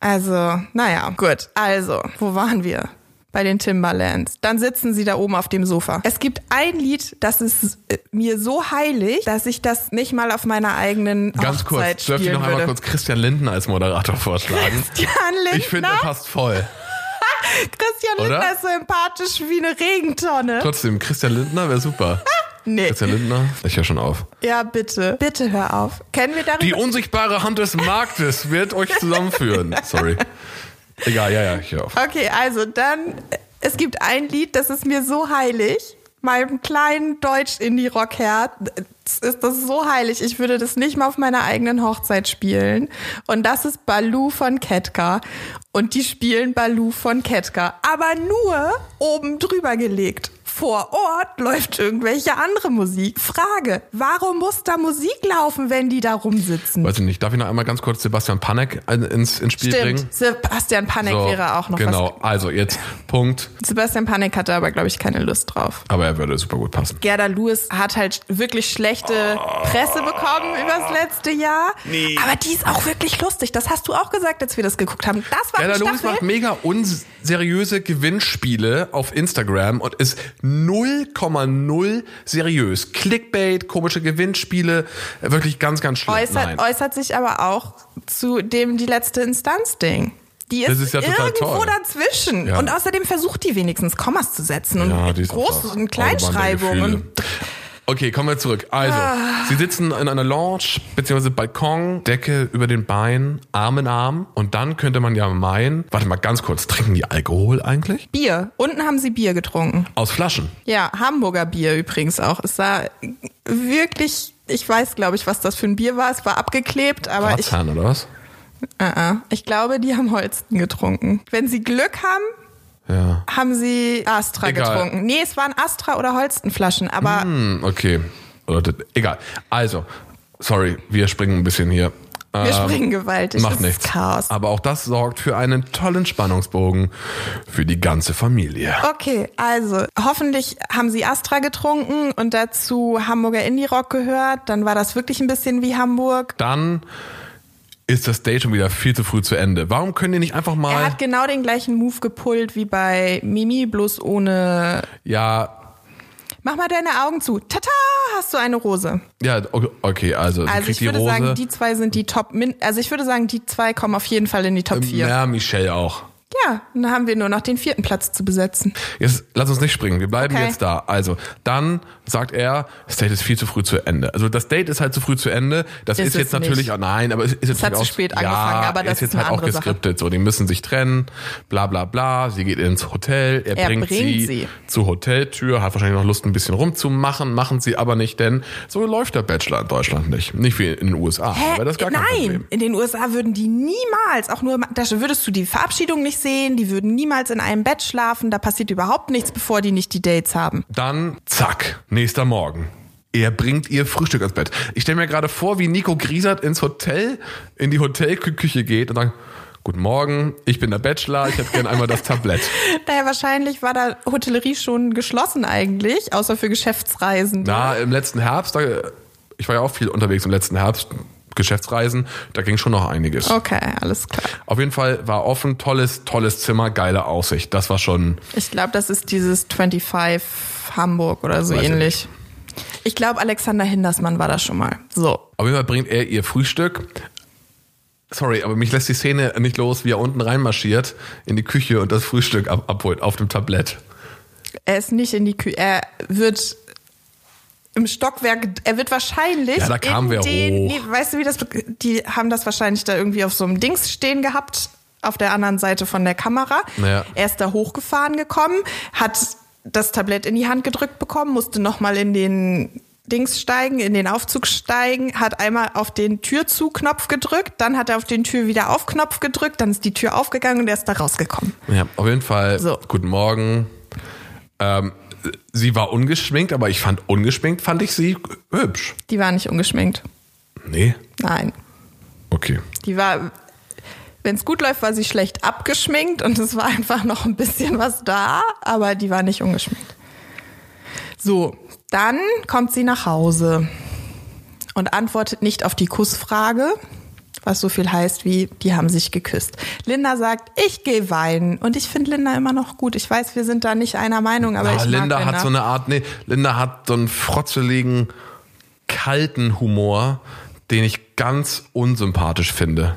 [SPEAKER 1] Also, naja, gut. Also, wo waren wir? Bei den Timberlands. Dann sitzen sie da oben auf dem Sofa. Es gibt ein Lied, das ist äh, mir so heilig, dass ich das nicht mal auf meiner eigenen
[SPEAKER 2] Ganz
[SPEAKER 1] Hochzeit
[SPEAKER 2] kurz, dürfte ich noch einmal
[SPEAKER 1] würde.
[SPEAKER 2] kurz Christian Linden als Moderator vorschlagen?
[SPEAKER 1] Christian Lindner?
[SPEAKER 2] Ich finde, er passt voll.
[SPEAKER 1] Christian
[SPEAKER 2] Oder?
[SPEAKER 1] Lindner ist so empathisch wie eine Regentonne.
[SPEAKER 2] Trotzdem, Christian Lindner wäre super.
[SPEAKER 1] Nee.
[SPEAKER 2] Christian Lindner, ich höre schon auf.
[SPEAKER 1] Ja, bitte. Bitte hör auf. Können wir darüber...
[SPEAKER 2] Die unsichtbare Hand des Marktes wird euch zusammenführen. Sorry. Egal, ja, ja, ich höre auf.
[SPEAKER 1] Okay, also dann, es gibt ein Lied, das ist mir so heilig. Meinem kleinen Deutsch-Indie-Rock-Herz ist das so heilig. Ich würde das nicht mal auf meiner eigenen Hochzeit spielen. Und das ist Baloo von Ketka. Und die spielen Baloo von Ketka. Aber nur oben drüber gelegt. Vor Ort läuft irgendwelche andere Musik. Frage, warum muss da Musik laufen, wenn die da rumsitzen?
[SPEAKER 2] Weiß ich nicht, darf ich noch einmal ganz kurz Sebastian Panek ins, ins Spiel bringen?
[SPEAKER 1] Stimmt, Sebastian Panek wäre auch noch
[SPEAKER 2] Genau, also jetzt Punkt.
[SPEAKER 1] was. Sebastian Panek hatte aber, glaube ich, keine Lust drauf.
[SPEAKER 2] Aber er würde super gut passen.
[SPEAKER 1] Gerda Lewis hat halt wirklich schlechte Presse bekommen übers letzte Jahr.
[SPEAKER 2] Nee.
[SPEAKER 1] Aber die ist auch wirklich lustig. Das hast du auch gesagt, als wir das geguckt haben. Das war
[SPEAKER 2] Gerda Lewis macht mega unseriöse Gewinnspiele auf Instagram und ist 0,0 seriös. Clickbait, komische Gewinnspiele, äh, wirklich ganz, ganz schlimm.
[SPEAKER 1] äußert, äußert sich aber auch zu dem die letzte Instanz-Ding. Die ist,
[SPEAKER 2] Das ist ja total
[SPEAKER 1] irgendwo
[SPEAKER 2] toll.
[SPEAKER 1] dazwischen.
[SPEAKER 2] Ja.
[SPEAKER 1] Und außerdem versucht die wenigens Kommas zu setzen und
[SPEAKER 2] Ja,
[SPEAKER 1] Groß- und Kleinschreibung.
[SPEAKER 2] Autobahn der
[SPEAKER 1] Und
[SPEAKER 2] Okay, kommen wir zurück. Also,
[SPEAKER 1] Ah.
[SPEAKER 2] sie sitzen in einer Lounge, beziehungsweise Balkon, Decke über den Beinen, Arm in Arm. Und dann könnte man ja meinen, warte mal ganz kurz, trinken die Alkohol eigentlich?
[SPEAKER 1] Bier. Unten haben sie Bier getrunken.
[SPEAKER 2] Aus Flaschen.
[SPEAKER 1] Ja, Hamburger Bier übrigens auch. Es sah wirklich, ich weiß, glaube ich, was das für ein Bier war. Es war abgeklebt, aber ich,
[SPEAKER 2] Ratsherrn, oder was?
[SPEAKER 1] äh, äh, ich glaube, die haben Holsten getrunken. Wenn sie Glück haben,
[SPEAKER 2] Ja.
[SPEAKER 1] haben sie Astra
[SPEAKER 2] Egal.
[SPEAKER 1] getrunken. Nee, es waren Astra oder Holstenflaschen, aber
[SPEAKER 2] Hm, okay. Egal. Also, sorry, wir springen ein bisschen hier.
[SPEAKER 1] Wir springen gewaltig.
[SPEAKER 2] Macht nichts.
[SPEAKER 1] Chaos.
[SPEAKER 2] Aber auch das sorgt für einen tollen Spannungsbogen für die ganze Familie.
[SPEAKER 1] Okay, also hoffentlich haben Sie Astra getrunken und dazu Hamburger Indie-Rock gehört. Dann war das wirklich ein bisschen wie Hamburg.
[SPEAKER 2] Dann ist das Date schon wieder viel zu früh zu Ende. Warum können die nicht einfach
[SPEAKER 1] Er
[SPEAKER 2] mal,
[SPEAKER 1] hat genau den gleichen Move gepullt wie bei Mimi, bloß ohne.
[SPEAKER 2] ja,
[SPEAKER 1] Mach mal deine Augen zu. Tata, hast du eine Rose.
[SPEAKER 2] ja, okay, also,
[SPEAKER 1] Also ich
[SPEAKER 2] die
[SPEAKER 1] würde
[SPEAKER 2] Rose.
[SPEAKER 1] sagen, die zwei sind die Top. Also ich würde sagen, die zwei kommen auf jeden Fall in die Top 4.
[SPEAKER 2] ja, Michelle auch.
[SPEAKER 1] Ja, dann haben wir nur noch den vierten Platz zu besetzen.
[SPEAKER 2] Jetzt lass uns nicht springen, wir bleiben
[SPEAKER 1] Okay.
[SPEAKER 2] jetzt da. Also, dann sagt er, das Date ist viel zu früh zu Ende. Also das Date ist halt zu früh zu Ende. Das ist,
[SPEAKER 1] Ist
[SPEAKER 2] jetzt
[SPEAKER 1] es
[SPEAKER 2] natürlich, oh nein, aber es ist jetzt
[SPEAKER 1] hat
[SPEAKER 2] natürlich
[SPEAKER 1] zu spät
[SPEAKER 2] auch,
[SPEAKER 1] angefangen,
[SPEAKER 2] ja,
[SPEAKER 1] aber das
[SPEAKER 2] ist jetzt
[SPEAKER 1] ist
[SPEAKER 2] halt auch
[SPEAKER 1] andere Sache.
[SPEAKER 2] geskriptet. So, die müssen sich trennen, bla bla bla. Sie geht ins Hotel, er,
[SPEAKER 1] Er
[SPEAKER 2] bringt,
[SPEAKER 1] bringt
[SPEAKER 2] sie,
[SPEAKER 1] sie.
[SPEAKER 2] zur Hoteltür, hat wahrscheinlich noch Lust, ein bisschen rumzumachen, machen sie aber nicht, denn so läuft der Bachelor in Deutschland nicht. Nicht wie in den USA. Aber das ist gar kein
[SPEAKER 1] Nein,
[SPEAKER 2] Problem.
[SPEAKER 1] in den USA würden die niemals, auch nur, da würdest du die Verabschiedung nicht sehen, die würden niemals in einem Bett schlafen, da passiert überhaupt nichts, bevor die nicht die Dates haben.
[SPEAKER 2] Dann, zack, nächster Morgen. Er bringt ihr Frühstück ans Bett. Ich stelle mir gerade vor, wie Nico Griesert ins Hotel, in die Hotelküche geht und sagt, Guten Morgen, ich bin der Bachelor, ich hätte gerne einmal das Tablett.
[SPEAKER 1] Daher wahrscheinlich war da Hotellerie schon geschlossen eigentlich, außer für Geschäftsreisen.
[SPEAKER 2] Na, im letzten Herbst, ich war ja auch viel unterwegs im letzten Herbst, Geschäftsreisen, da ging schon noch einiges.
[SPEAKER 1] Okay, alles klar.
[SPEAKER 2] Auf jeden Fall war offen, tolles, tolles Zimmer, geile Aussicht. Das war schon,
[SPEAKER 1] Ich glaube, das ist dieses 25 Hamburg oder so
[SPEAKER 2] Weiß ich
[SPEAKER 1] ähnlich. Ich glaube, Alexander Hindersmann war da schon mal. So.
[SPEAKER 2] auf jeden Fall bringt er ihr Frühstück. Sorry, aber mich lässt die Szene nicht los, wie er unten reinmarschiert in die Küche und das Frühstück ab abholt auf dem Tablett.
[SPEAKER 1] Er ist nicht in die Küche. Er wird im Stockwerk, er wird wahrscheinlich.
[SPEAKER 2] Ja, da kam
[SPEAKER 1] in
[SPEAKER 2] wer
[SPEAKER 1] den,
[SPEAKER 2] hoch.
[SPEAKER 1] Nee, weißt du, wie das. Die haben das wahrscheinlich da irgendwie auf so einem Dings stehen gehabt, auf der anderen Seite von der Kamera.
[SPEAKER 2] Ja.
[SPEAKER 1] Er ist da hochgefahren gekommen, hat das Tablett in die Hand gedrückt bekommen, musste nochmal in den Dings steigen, in den Aufzug steigen, hat einmal auf den Türzu-Knopf gedrückt, dann hat er auf den Tür wieder auf Knopf gedrückt, dann ist die Tür aufgegangen und er ist da rausgekommen.
[SPEAKER 2] Ja, auf jeden Fall.
[SPEAKER 1] So.
[SPEAKER 2] Guten Morgen. Ähm, sie war ungeschminkt, aber ich fand ungeschminkt, fand ich sie hübsch.
[SPEAKER 1] Die war nicht ungeschminkt.
[SPEAKER 2] Nee?
[SPEAKER 1] Nein.
[SPEAKER 2] Okay.
[SPEAKER 1] Die war, wenn es gut läuft, war sie schlecht abgeschminkt und es war einfach noch ein bisschen was da, aber die war nicht ungeschminkt. So, dann kommt sie nach Hause und antwortet nicht auf die Kussfrage, was so viel heißt wie, die haben sich geküsst. Linda sagt, ich gehe weinen und ich finde Linda immer noch gut. Ich weiß, wir sind da nicht einer Meinung, aber
[SPEAKER 2] Ah,
[SPEAKER 1] ich mag
[SPEAKER 2] Linda
[SPEAKER 1] Linda.
[SPEAKER 2] hat so eine Art, nee, Linda hat so einen frotzeligen, kalten Humor, den ich ganz unsympathisch finde.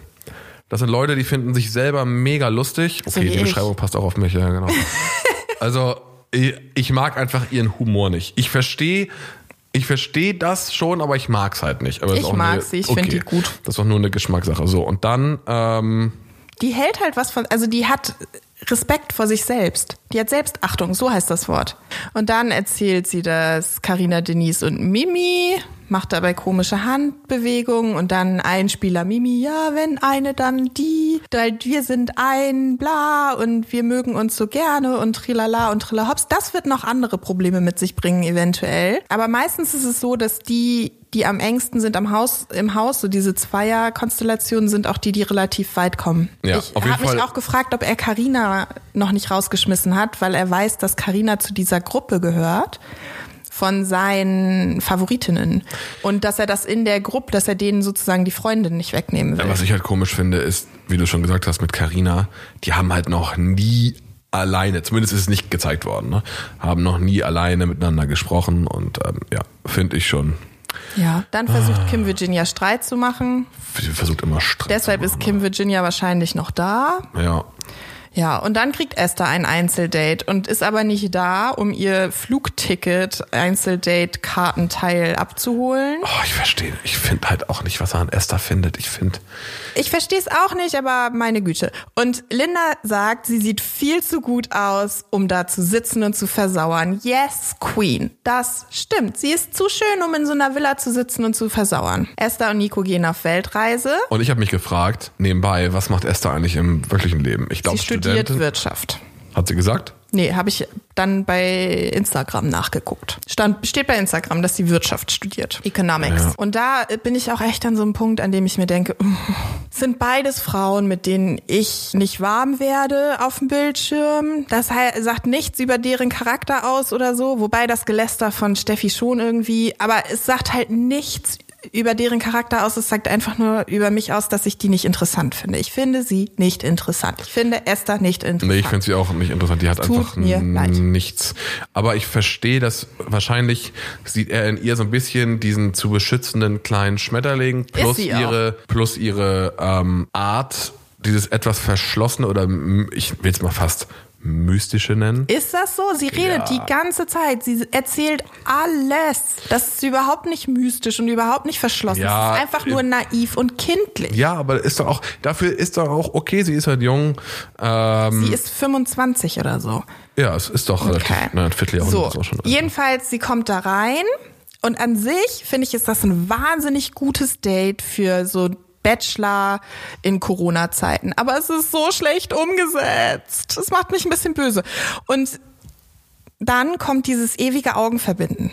[SPEAKER 2] Das sind Leute, die finden sich selber mega lustig.
[SPEAKER 1] So
[SPEAKER 2] Okay,
[SPEAKER 1] wie
[SPEAKER 2] die
[SPEAKER 1] ich.
[SPEAKER 2] Beschreibung passt auch auf mich, ja, genau. also, ich, ich mag einfach ihren Humor nicht. Ich verstehe, ich verstehe das schon, aber ich mag's halt nicht. Aber
[SPEAKER 1] Ich
[SPEAKER 2] auch
[SPEAKER 1] mag
[SPEAKER 2] eine,
[SPEAKER 1] sie, ich find die gut.
[SPEAKER 2] Das ist doch nur eine Geschmackssache. So, und dann, ähm,
[SPEAKER 1] Die hält halt was von, also die hat Respekt vor sich selbst. Die hat Selbstachtung, so heißt das Wort. Und dann erzählt sie das Karina Denise und Mimi, macht dabei komische Handbewegungen und dann ein Spieler Mimi, ja, wenn eine, dann die, weil wir sind ein, bla, und wir mögen uns so gerne und trilala und trillahops. Das wird noch andere Probleme mit sich bringen, eventuell. Aber meistens ist es so, dass die, die am engsten sind am Haus, im Haus, so diese Zweierkonstellationen sind auch die, die relativ weit kommen.
[SPEAKER 2] Ja,
[SPEAKER 1] ich habe mich auch gefragt, ob er Karina noch nicht rausgeschmissen hat, weil er weiß, dass Karina zu dieser Gruppe gehört von seinen Favoritinnen und dass er das in der Gruppe, dass er denen sozusagen die Freundin nicht wegnehmen will.
[SPEAKER 2] Ja, was ich halt komisch finde, ist, wie du schon gesagt hast, mit Carina, die haben halt noch nie alleine, zumindest ist es nicht gezeigt worden, ne? haben noch nie alleine miteinander gesprochen und ähm, ja, finde ich schon.
[SPEAKER 1] ja. Dann versucht
[SPEAKER 2] Ah.
[SPEAKER 1] Kim Virginia Streit zu machen.
[SPEAKER 2] Sie versucht immer Streit.
[SPEAKER 1] Deshalb
[SPEAKER 2] zu
[SPEAKER 1] ist Kim Virginia wahrscheinlich noch da.
[SPEAKER 2] machen. Ja.
[SPEAKER 1] Ja, und dann kriegt Esther ein Einzeldate und ist aber nicht da, um ihr Flugticket, Einzeldate-Kartenteil abzuholen.
[SPEAKER 2] Oh, ich verstehe. Ich finde halt auch nicht, was er an Esther findet. Ich finde,
[SPEAKER 1] Ich verstehe es auch nicht, aber meine Güte. Und Linda sagt, sie sieht viel zu gut aus, um da zu sitzen und zu versauern. Yes, Queen. Das stimmt. Sie ist zu schön, um in so einer Villa zu sitzen und zu versauern. Esther und Nico gehen auf Weltreise.
[SPEAKER 2] und ich habe mich gefragt, nebenbei, was macht Esther eigentlich im wirklichen Leben? Ich glaube,
[SPEAKER 1] Sie studiert
[SPEAKER 2] Studentin.
[SPEAKER 1] Wirtschaft.
[SPEAKER 2] Hat sie gesagt?
[SPEAKER 1] Nee, habe ich dann bei Instagram nachgeguckt. Stand, steht bei Instagram, dass sie Wirtschaft studiert, Economics.
[SPEAKER 2] Ja.
[SPEAKER 1] Und da bin ich auch echt an so einem Punkt, an dem ich mir denke, sind beides Frauen, mit denen ich nicht warm werde auf dem Bildschirm. Das sagt nichts über deren Charakter aus oder so, wobei das Geläster von Steffi schon irgendwie, aber es sagt halt nichts über deren Charakter aus. Es sagt einfach nur über mich aus, dass ich die nicht interessant finde. Ich finde sie nicht interessant. Ich finde Esther nicht interessant.
[SPEAKER 2] Nee, ich finde sie auch nicht interessant. Die hat
[SPEAKER 1] Tut
[SPEAKER 2] einfach nichts. Aber ich verstehe, dass wahrscheinlich sieht er in ihr so ein bisschen diesen zu beschützenden kleinen Schmetterling plus ihre plus ihre ähm, Art, dieses etwas verschlossene oder ich will es mal fast mystische nennen.
[SPEAKER 1] Ist das so? Sie redet
[SPEAKER 2] Ja.
[SPEAKER 1] die ganze Zeit. Sie erzählt alles. Das ist überhaupt nicht mystisch und überhaupt nicht verschlossen.
[SPEAKER 2] Ja,
[SPEAKER 1] es ist einfach nur naiv und kindlich.
[SPEAKER 2] Ja, aber ist doch auch dafür ist doch auch okay. Sie ist halt jung. Ähm,
[SPEAKER 1] Sie ist 25 oder so.
[SPEAKER 2] ja, es ist doch relativ.
[SPEAKER 1] Okay.
[SPEAKER 2] Na, ein Vierteljahrhundert
[SPEAKER 1] So,
[SPEAKER 2] ist auch schon.
[SPEAKER 1] jedenfalls, sie kommt da rein und an sich finde ich, ist das ein wahnsinnig gutes Date für so Bachelor in Corona-Zeiten. Aber es ist so schlecht umgesetzt. Das macht mich ein bisschen böse. Und dann kommt dieses ewige Augenverbinden.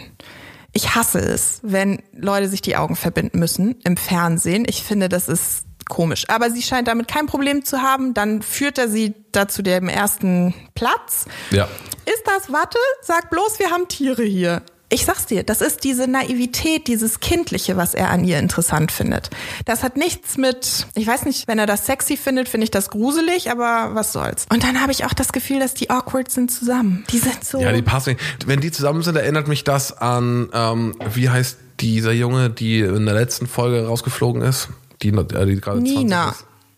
[SPEAKER 1] Ich hasse es, wenn Leute sich die Augen verbinden müssen im Fernsehen. Ich finde, das ist komisch. Aber sie scheint damit kein Problem zu haben. Dann führt er sie da zu dem ersten Platz.
[SPEAKER 2] Ja.
[SPEAKER 1] Ist das Watte? Sag bloß, wir haben Tiere hier. Ich sag's dir, das ist diese Naivität, dieses Kindliche, was er an ihr interessant findet. Das hat nichts mit, ich weiß nicht, wenn er das sexy findet, finde ich das gruselig, aber was soll's. Und dann habe ich auch das Gefühl, dass die awkward sind zusammen. Die sind so.
[SPEAKER 2] Ja, die passen. Wenn die zusammen sind, erinnert mich das an, ähm, wie heißt dieser Junge, die in der letzten Folge rausgeflogen ist? Die, äh, die gerade 20
[SPEAKER 1] Nina.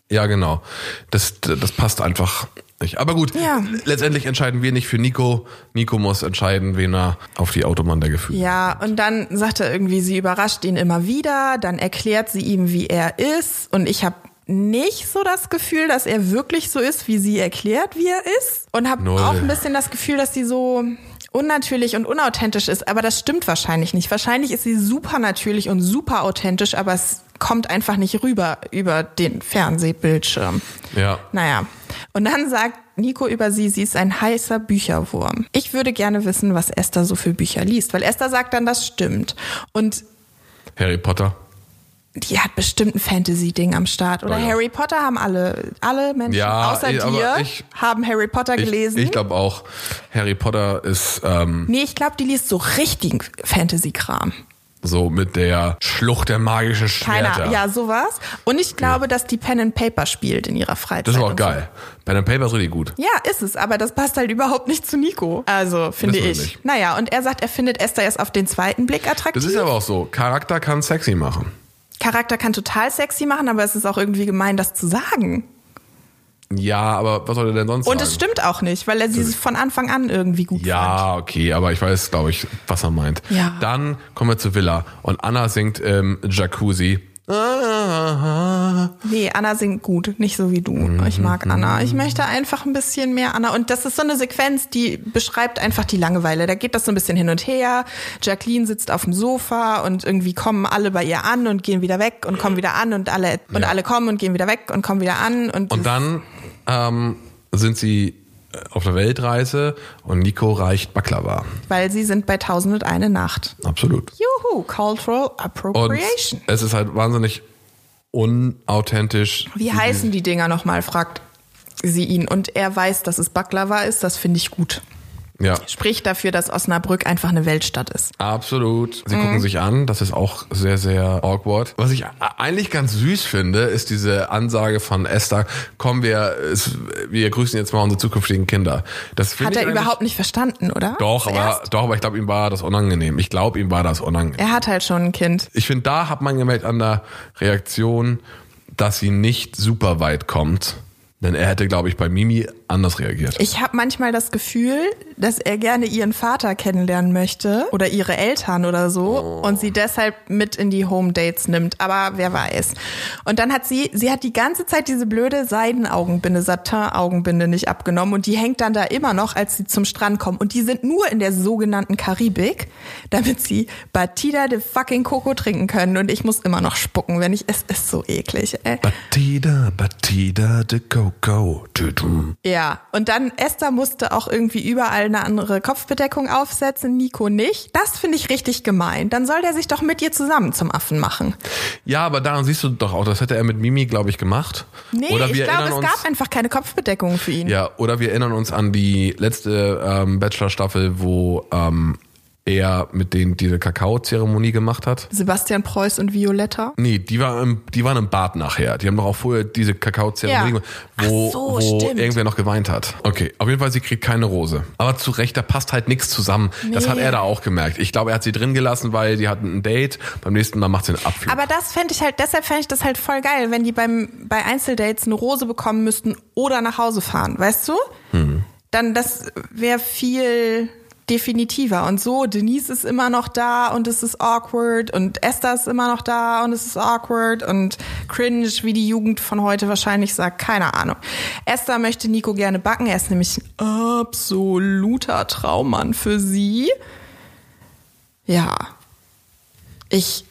[SPEAKER 2] Ja, genau. Das, das passt einfach nicht. Aber gut,
[SPEAKER 1] Ja.
[SPEAKER 2] letztendlich entscheiden wir nicht für Nico. Nico muss entscheiden, wen er auf die Autobahn der Gefühle.
[SPEAKER 1] Ja, und dann sagt er irgendwie, sie überrascht ihn immer wieder, dann erklärt sie ihm, wie er ist und ich habe nicht so das Gefühl, dass er wirklich so ist, wie sie erklärt, wie er ist und habe auch ein bisschen das Gefühl, dass sie so unnatürlich und unauthentisch ist, aber das stimmt wahrscheinlich nicht. Wahrscheinlich ist sie super natürlich und super authentisch, aber es kommt einfach nicht rüber über den Fernsehbildschirm.
[SPEAKER 2] Ja.
[SPEAKER 1] Naja, und dann sagt Nico über sie, sie ist ein heißer Bücherwurm. Ich würde gerne wissen, was Esther so für Bücher liest, weil Esther sagt dann, das stimmt. Und
[SPEAKER 2] Harry Potter.
[SPEAKER 1] die hat bestimmt ein Fantasy-Ding am Start. Oder
[SPEAKER 2] Oh ja.
[SPEAKER 1] Harry Potter haben alle, alle Menschen
[SPEAKER 2] Ja,
[SPEAKER 1] außer
[SPEAKER 2] ich- aber
[SPEAKER 1] dir
[SPEAKER 2] ich-
[SPEAKER 1] haben Harry Potter
[SPEAKER 2] Ich,
[SPEAKER 1] gelesen.
[SPEAKER 2] ich glaube auch, Harry Potter ist ähm,
[SPEAKER 1] nee, ich glaube, die liest so richtigen Fantasy-Kram.
[SPEAKER 2] So mit der Schlucht der magischen
[SPEAKER 1] Keiner,
[SPEAKER 2] Schwerter.
[SPEAKER 1] ja, sowas. Und ich glaube, dass die Pen and Paper spielt in ihrer Freizeit.
[SPEAKER 2] Das ist auch
[SPEAKER 1] und so.
[SPEAKER 2] geil. Pen and Paper ist richtig gut.
[SPEAKER 1] Ja, ist es, aber das passt halt überhaupt nicht zu Nico. Also, finde ich.
[SPEAKER 2] nicht.
[SPEAKER 1] Naja, und er sagt, er findet Esther erst auf den zweiten Blick attraktiv.
[SPEAKER 2] Das ist aber auch so. Charakter kann sexy machen.
[SPEAKER 1] Charakter kann total sexy machen, aber es ist auch irgendwie gemein, das zu sagen.
[SPEAKER 2] Ja, aber was soll er denn sonst
[SPEAKER 1] Und
[SPEAKER 2] sagen?
[SPEAKER 1] es stimmt auch nicht, weil er sie von Anfang an irgendwie gut fand.
[SPEAKER 2] Ja, okay, aber ich weiß, glaube ich, was er meint.
[SPEAKER 1] Ja.
[SPEAKER 2] Dann kommen wir zu Villa und Anna singt im Jacuzzi.
[SPEAKER 1] Nee, Anna singt gut, nicht so wie du.
[SPEAKER 2] Mhm.
[SPEAKER 1] Ich mag Anna. Ich möchte einfach ein bisschen mehr Anna. Und das ist so eine Sequenz, die beschreibt einfach die Langeweile. Da geht das so ein bisschen hin und her. Jacqueline sitzt auf dem Sofa und irgendwie kommen alle bei ihr an und gehen wieder weg und kommen wieder an und alle und
[SPEAKER 2] Ja.
[SPEAKER 1] alle kommen und gehen wieder weg und kommen wieder an und,
[SPEAKER 2] Und dann ähm, sind sie äh, auf der Weltreise und Nico reicht Baklava.
[SPEAKER 1] weil sie sind bei Tausend und eine Nacht.
[SPEAKER 2] Absolut.
[SPEAKER 1] Juhu, Cultural
[SPEAKER 2] Und
[SPEAKER 1] Appropriation.
[SPEAKER 2] es ist halt wahnsinnig unauthentisch.
[SPEAKER 1] Wie heißen die Dinger nochmal, fragt sie ihn. Und er weiß, dass es Baklava ist. Das finde ich gut.
[SPEAKER 2] Ja,
[SPEAKER 1] Spricht dafür, dass Osnabrück einfach eine Weltstadt ist.
[SPEAKER 2] absolut. Sie
[SPEAKER 1] Mhm.
[SPEAKER 2] gucken sich an, das ist auch sehr, sehr awkward. Was ich eigentlich ganz süß finde, ist diese Ansage von Esther, komm, wir, wir grüßen jetzt mal unsere zukünftigen Kinder. Das
[SPEAKER 1] Hat er überhaupt nicht verstanden, oder?
[SPEAKER 2] Doch, aber, doch, aber ich glaube, ihm war das unangenehm. Ich glaube, ihm war das unangenehm.
[SPEAKER 1] Er hat halt schon ein Kind.
[SPEAKER 2] Ich finde, da hat man gemerkt an der Reaktion, dass sie nicht super weit kommt. Denn er hätte, glaube ich, bei Mimi anders reagiert.
[SPEAKER 1] Ich habe manchmal das Gefühl, dass er gerne ihren Vater kennenlernen möchte oder ihre Eltern oder so
[SPEAKER 2] Oh.
[SPEAKER 1] und sie deshalb mit in die Home Dates nimmt. Aber wer weiß. Und dann hat sie, sie hat die ganze Zeit diese blöde Seidenaugenbinde, Satin-Augenbinde nicht abgenommen und die hängt dann da immer noch, als sie zum Strand kommen. Und die sind nur in der sogenannten Karibik, damit sie Batida de fucking Coco trinken können. Und ich muss immer noch spucken, wenn ich, es ist so eklig, ey.
[SPEAKER 2] Batida, Batida de Coco. Tütum.
[SPEAKER 1] Ja, Ja, und dann Esther musste auch irgendwie überall eine andere Kopfbedeckung aufsetzen, Nico nicht. Das finde ich richtig gemein. Dann soll der sich doch mit ihr zusammen zum Affen machen.
[SPEAKER 2] Ja, aber daran siehst du doch auch, das hätte er mit Mimi, glaube ich, gemacht.
[SPEAKER 1] Nee, ich glaube, es
[SPEAKER 2] uns,
[SPEAKER 1] gab einfach keine Kopfbedeckung für ihn.
[SPEAKER 2] Ja, oder wir erinnern uns an die letzte ähm, Bachelor-Staffel, wo ähm, er mit denen diese Kakao-Zeremonie gemacht hat.
[SPEAKER 1] Sebastian Preuß und Violetta.
[SPEAKER 2] Nee, die, war im, die waren im Bad nachher. Die haben doch auch vorher diese Kakao-Zeremonie,
[SPEAKER 1] Ja.
[SPEAKER 2] gemacht, wo,
[SPEAKER 1] Ach so,
[SPEAKER 2] wo
[SPEAKER 1] stimmt.
[SPEAKER 2] irgendwer noch geweint hat. Okay, auf jeden Fall, sie kriegt keine Rose. Aber zu Recht, da passt halt nichts zusammen. Das
[SPEAKER 1] Nee.
[SPEAKER 2] hat er da auch gemerkt. Ich glaube, er hat sie drin gelassen, weil die hatten ein Date. Beim nächsten Mal macht sie einen Abflug.
[SPEAKER 1] Aber das fände ich halt, deshalb fände ich das halt voll geil, wenn die beim, bei Einzeldates eine Rose bekommen müssten oder nach Hause fahren, weißt du?
[SPEAKER 2] Hm.
[SPEAKER 1] Dann das wäre viel definitiver. Und so, Denise ist immer noch da und es ist awkward und Esther ist immer noch da und es ist awkward und cringe, wie die Jugend von heute wahrscheinlich sagt. Keine Ahnung. Esther möchte Nico gerne backen. Er ist nämlich ein absoluter Traummann für sie. Ja. Ich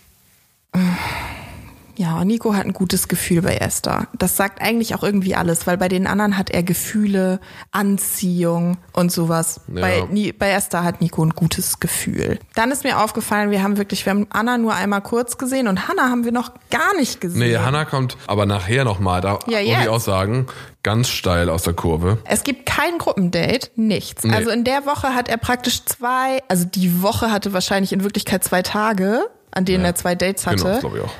[SPEAKER 1] ja, Nico hat ein gutes Gefühl bei Esther. Das sagt eigentlich auch irgendwie alles, weil bei den anderen hat er Gefühle, Anziehung und sowas.
[SPEAKER 2] Ja.
[SPEAKER 1] Bei, bei Esther hat Nico ein gutes Gefühl. Dann ist mir aufgefallen, wir haben wirklich, wir haben Anna nur einmal kurz gesehen und Hannah haben wir noch gar nicht gesehen.
[SPEAKER 2] nee, Hannah kommt aber nachher nochmal. Da
[SPEAKER 1] Ja,
[SPEAKER 2] muss ich auch sagen, ganz steil aus der Kurve.
[SPEAKER 1] Es gibt kein Gruppendate, nichts.
[SPEAKER 2] Nee.
[SPEAKER 1] Also in der Woche hat er praktisch zwei, also die Woche hatte wahrscheinlich in Wirklichkeit zwei Tage, an denen
[SPEAKER 2] Ja.
[SPEAKER 1] er zwei Dates hatte.
[SPEAKER 2] Genau, glaube ich auch.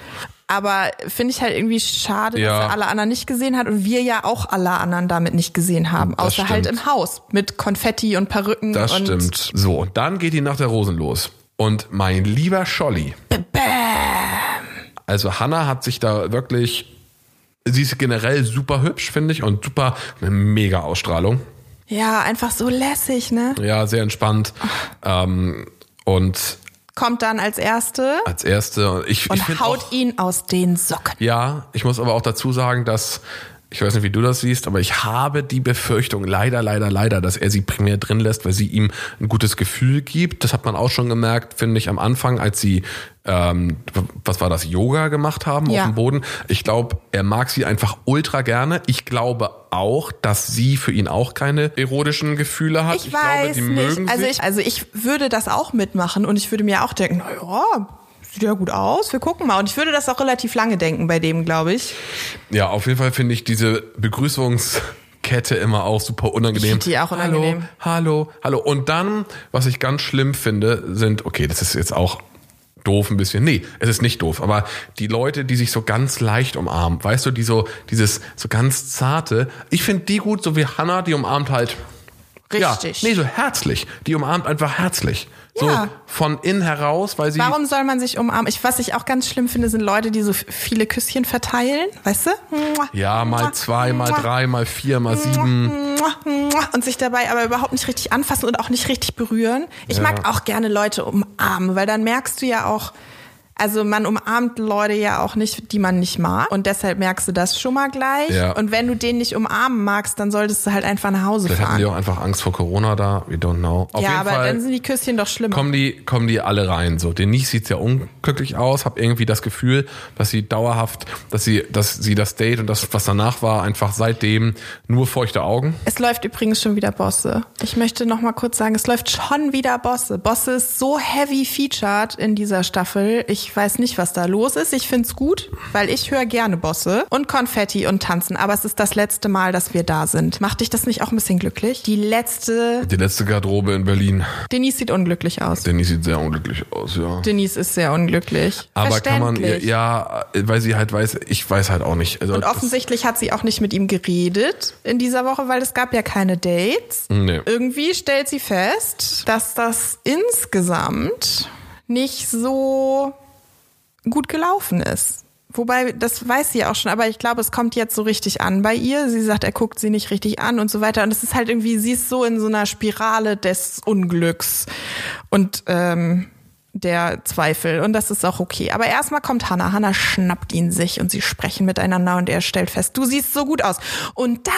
[SPEAKER 1] Aber finde ich halt irgendwie schade,
[SPEAKER 2] Ja.
[SPEAKER 1] dass er alle anderen nicht gesehen hat und wir ja auch alle anderen damit nicht gesehen haben.
[SPEAKER 2] Das
[SPEAKER 1] außer halt
[SPEAKER 2] stimmt.
[SPEAKER 1] im Haus mit Konfetti und Perücken.
[SPEAKER 2] Das
[SPEAKER 1] und
[SPEAKER 2] stimmt. So, und dann geht die Nacht der Rosen los. Und mein lieber Scholli. Also Hannah hat sich da wirklich, sie ist generell super hübsch, finde ich, und super, eine mega Ausstrahlung.
[SPEAKER 1] Ja, einfach so lässig, ne?
[SPEAKER 2] Ja, sehr entspannt. Ähm, und
[SPEAKER 1] Kommt dann als Erste
[SPEAKER 2] als erste, ich, ich
[SPEAKER 1] und
[SPEAKER 2] finde
[SPEAKER 1] haut
[SPEAKER 2] auch,
[SPEAKER 1] ihn aus den Socken.
[SPEAKER 2] ja, ich muss aber auch dazu sagen, dass, ich weiß nicht, wie du das siehst, aber ich habe die Befürchtung, leider, leider, leider, dass er sie primär drin lässt, weil sie ihm ein gutes Gefühl gibt. Das hat man auch schon gemerkt, finde ich, am Anfang, als sie, ähm, was war das, Yoga gemacht haben
[SPEAKER 1] Ja.
[SPEAKER 2] auf dem Boden. Ich glaube, er mag sie einfach ultra gerne. Ich glaube auch, dass sie für ihn auch keine erotischen Gefühle hat.
[SPEAKER 1] Ich, weiß
[SPEAKER 2] glaube, die
[SPEAKER 1] nicht.
[SPEAKER 2] mögen
[SPEAKER 1] Also ich, also ich würde das auch mitmachen und ich würde mir auch denken, na ja, sieht ja gut aus, wir gucken mal. Und ich würde das auch relativ lange denken bei dem, glaube ich.
[SPEAKER 2] Ja, auf jeden Fall finde ich diese Begrüßungskette immer auch super unangenehm.
[SPEAKER 1] Ich die auch unangenehm.
[SPEAKER 2] Hallo, hallo, hallo. Und dann, was ich ganz schlimm finde, sind, okay, das ist jetzt auch doof ein bisschen. Nee, es ist nicht doof, aber die Leute, die sich so ganz leicht umarmen, weißt du, die so, dieses so ganz zarte, ich finde die gut, so wie Hannah, die umarmt halt.
[SPEAKER 1] Richtig.
[SPEAKER 2] Ja, nee, so herzlich. Die umarmt einfach herzlich. So
[SPEAKER 1] Ja.
[SPEAKER 2] von innen heraus, weil sie.
[SPEAKER 1] Warum soll man sich umarmen? Ich, was ich auch ganz schlimm finde, sind Leute, die so viele Küsschen verteilen, weißt du?
[SPEAKER 2] Ja, mal zwei, mal drei, mal vier, mal sieben.
[SPEAKER 1] Und sich dabei aber überhaupt nicht richtig anfassen und auch nicht richtig berühren. Ich mag auch gerne Leute umarmen, weil dann merkst du ja auch, also man umarmt Leute ja auch nicht, die man nicht mag. Und deshalb merkst du das schon mal gleich.
[SPEAKER 2] Ja.
[SPEAKER 1] Und wenn du den nicht umarmen magst, dann solltest du halt einfach nach Hause
[SPEAKER 2] Vielleicht hatten
[SPEAKER 1] fahren.
[SPEAKER 2] die auch einfach Angst vor Corona da. We don't know. Auf
[SPEAKER 1] ja, aber
[SPEAKER 2] Fall
[SPEAKER 1] dann sind die Küsschen doch schlimmer.
[SPEAKER 2] kommen die, kommen die alle rein. So, Denise sieht sehr unglücklich aus. Hab irgendwie das Gefühl, dass sie dauerhaft, dass sie, dass sie das Date und das, was danach war, einfach seitdem nur feuchte Augen.
[SPEAKER 1] Es läuft übrigens schon wieder Bosse. Ich möchte noch mal kurz sagen, es läuft schon wieder Bosse. Bosse ist so heavy featured in dieser Staffel. Ich weiß nicht, was da los ist. Ich find's gut, weil ich höre gerne Bosse und Konfetti und Tanzen. Aber es ist das letzte Mal, dass wir da sind. Macht dich das nicht auch ein bisschen glücklich? Die letzte...
[SPEAKER 2] Die letzte Garderobe in Berlin.
[SPEAKER 1] Denise sieht unglücklich aus.
[SPEAKER 2] Denise sieht sehr unglücklich aus, ja.
[SPEAKER 1] Denise ist sehr unglücklich.
[SPEAKER 2] Aber kann man ja, weil sie halt weiß, ich weiß halt auch nicht. Also
[SPEAKER 1] Und offensichtlich hat sie auch nicht mit ihm geredet in dieser Woche, weil es gab ja keine Dates.
[SPEAKER 2] Nee.
[SPEAKER 1] Irgendwie stellt sie fest, dass das insgesamt nicht so gut gelaufen ist. Wobei, das weiß sie auch schon, aber ich glaube, es kommt jetzt so richtig an bei ihr. Sie sagt, er guckt sie nicht richtig an und so weiter. Und es ist halt irgendwie, sie ist so in so einer Spirale des Unglücks und ähm, der Zweifel. Und das ist auch okay. Aber erstmal kommt Hannah. Hannah schnappt ihn sich und sie sprechen miteinander und er stellt fest, du siehst so gut aus. Und dann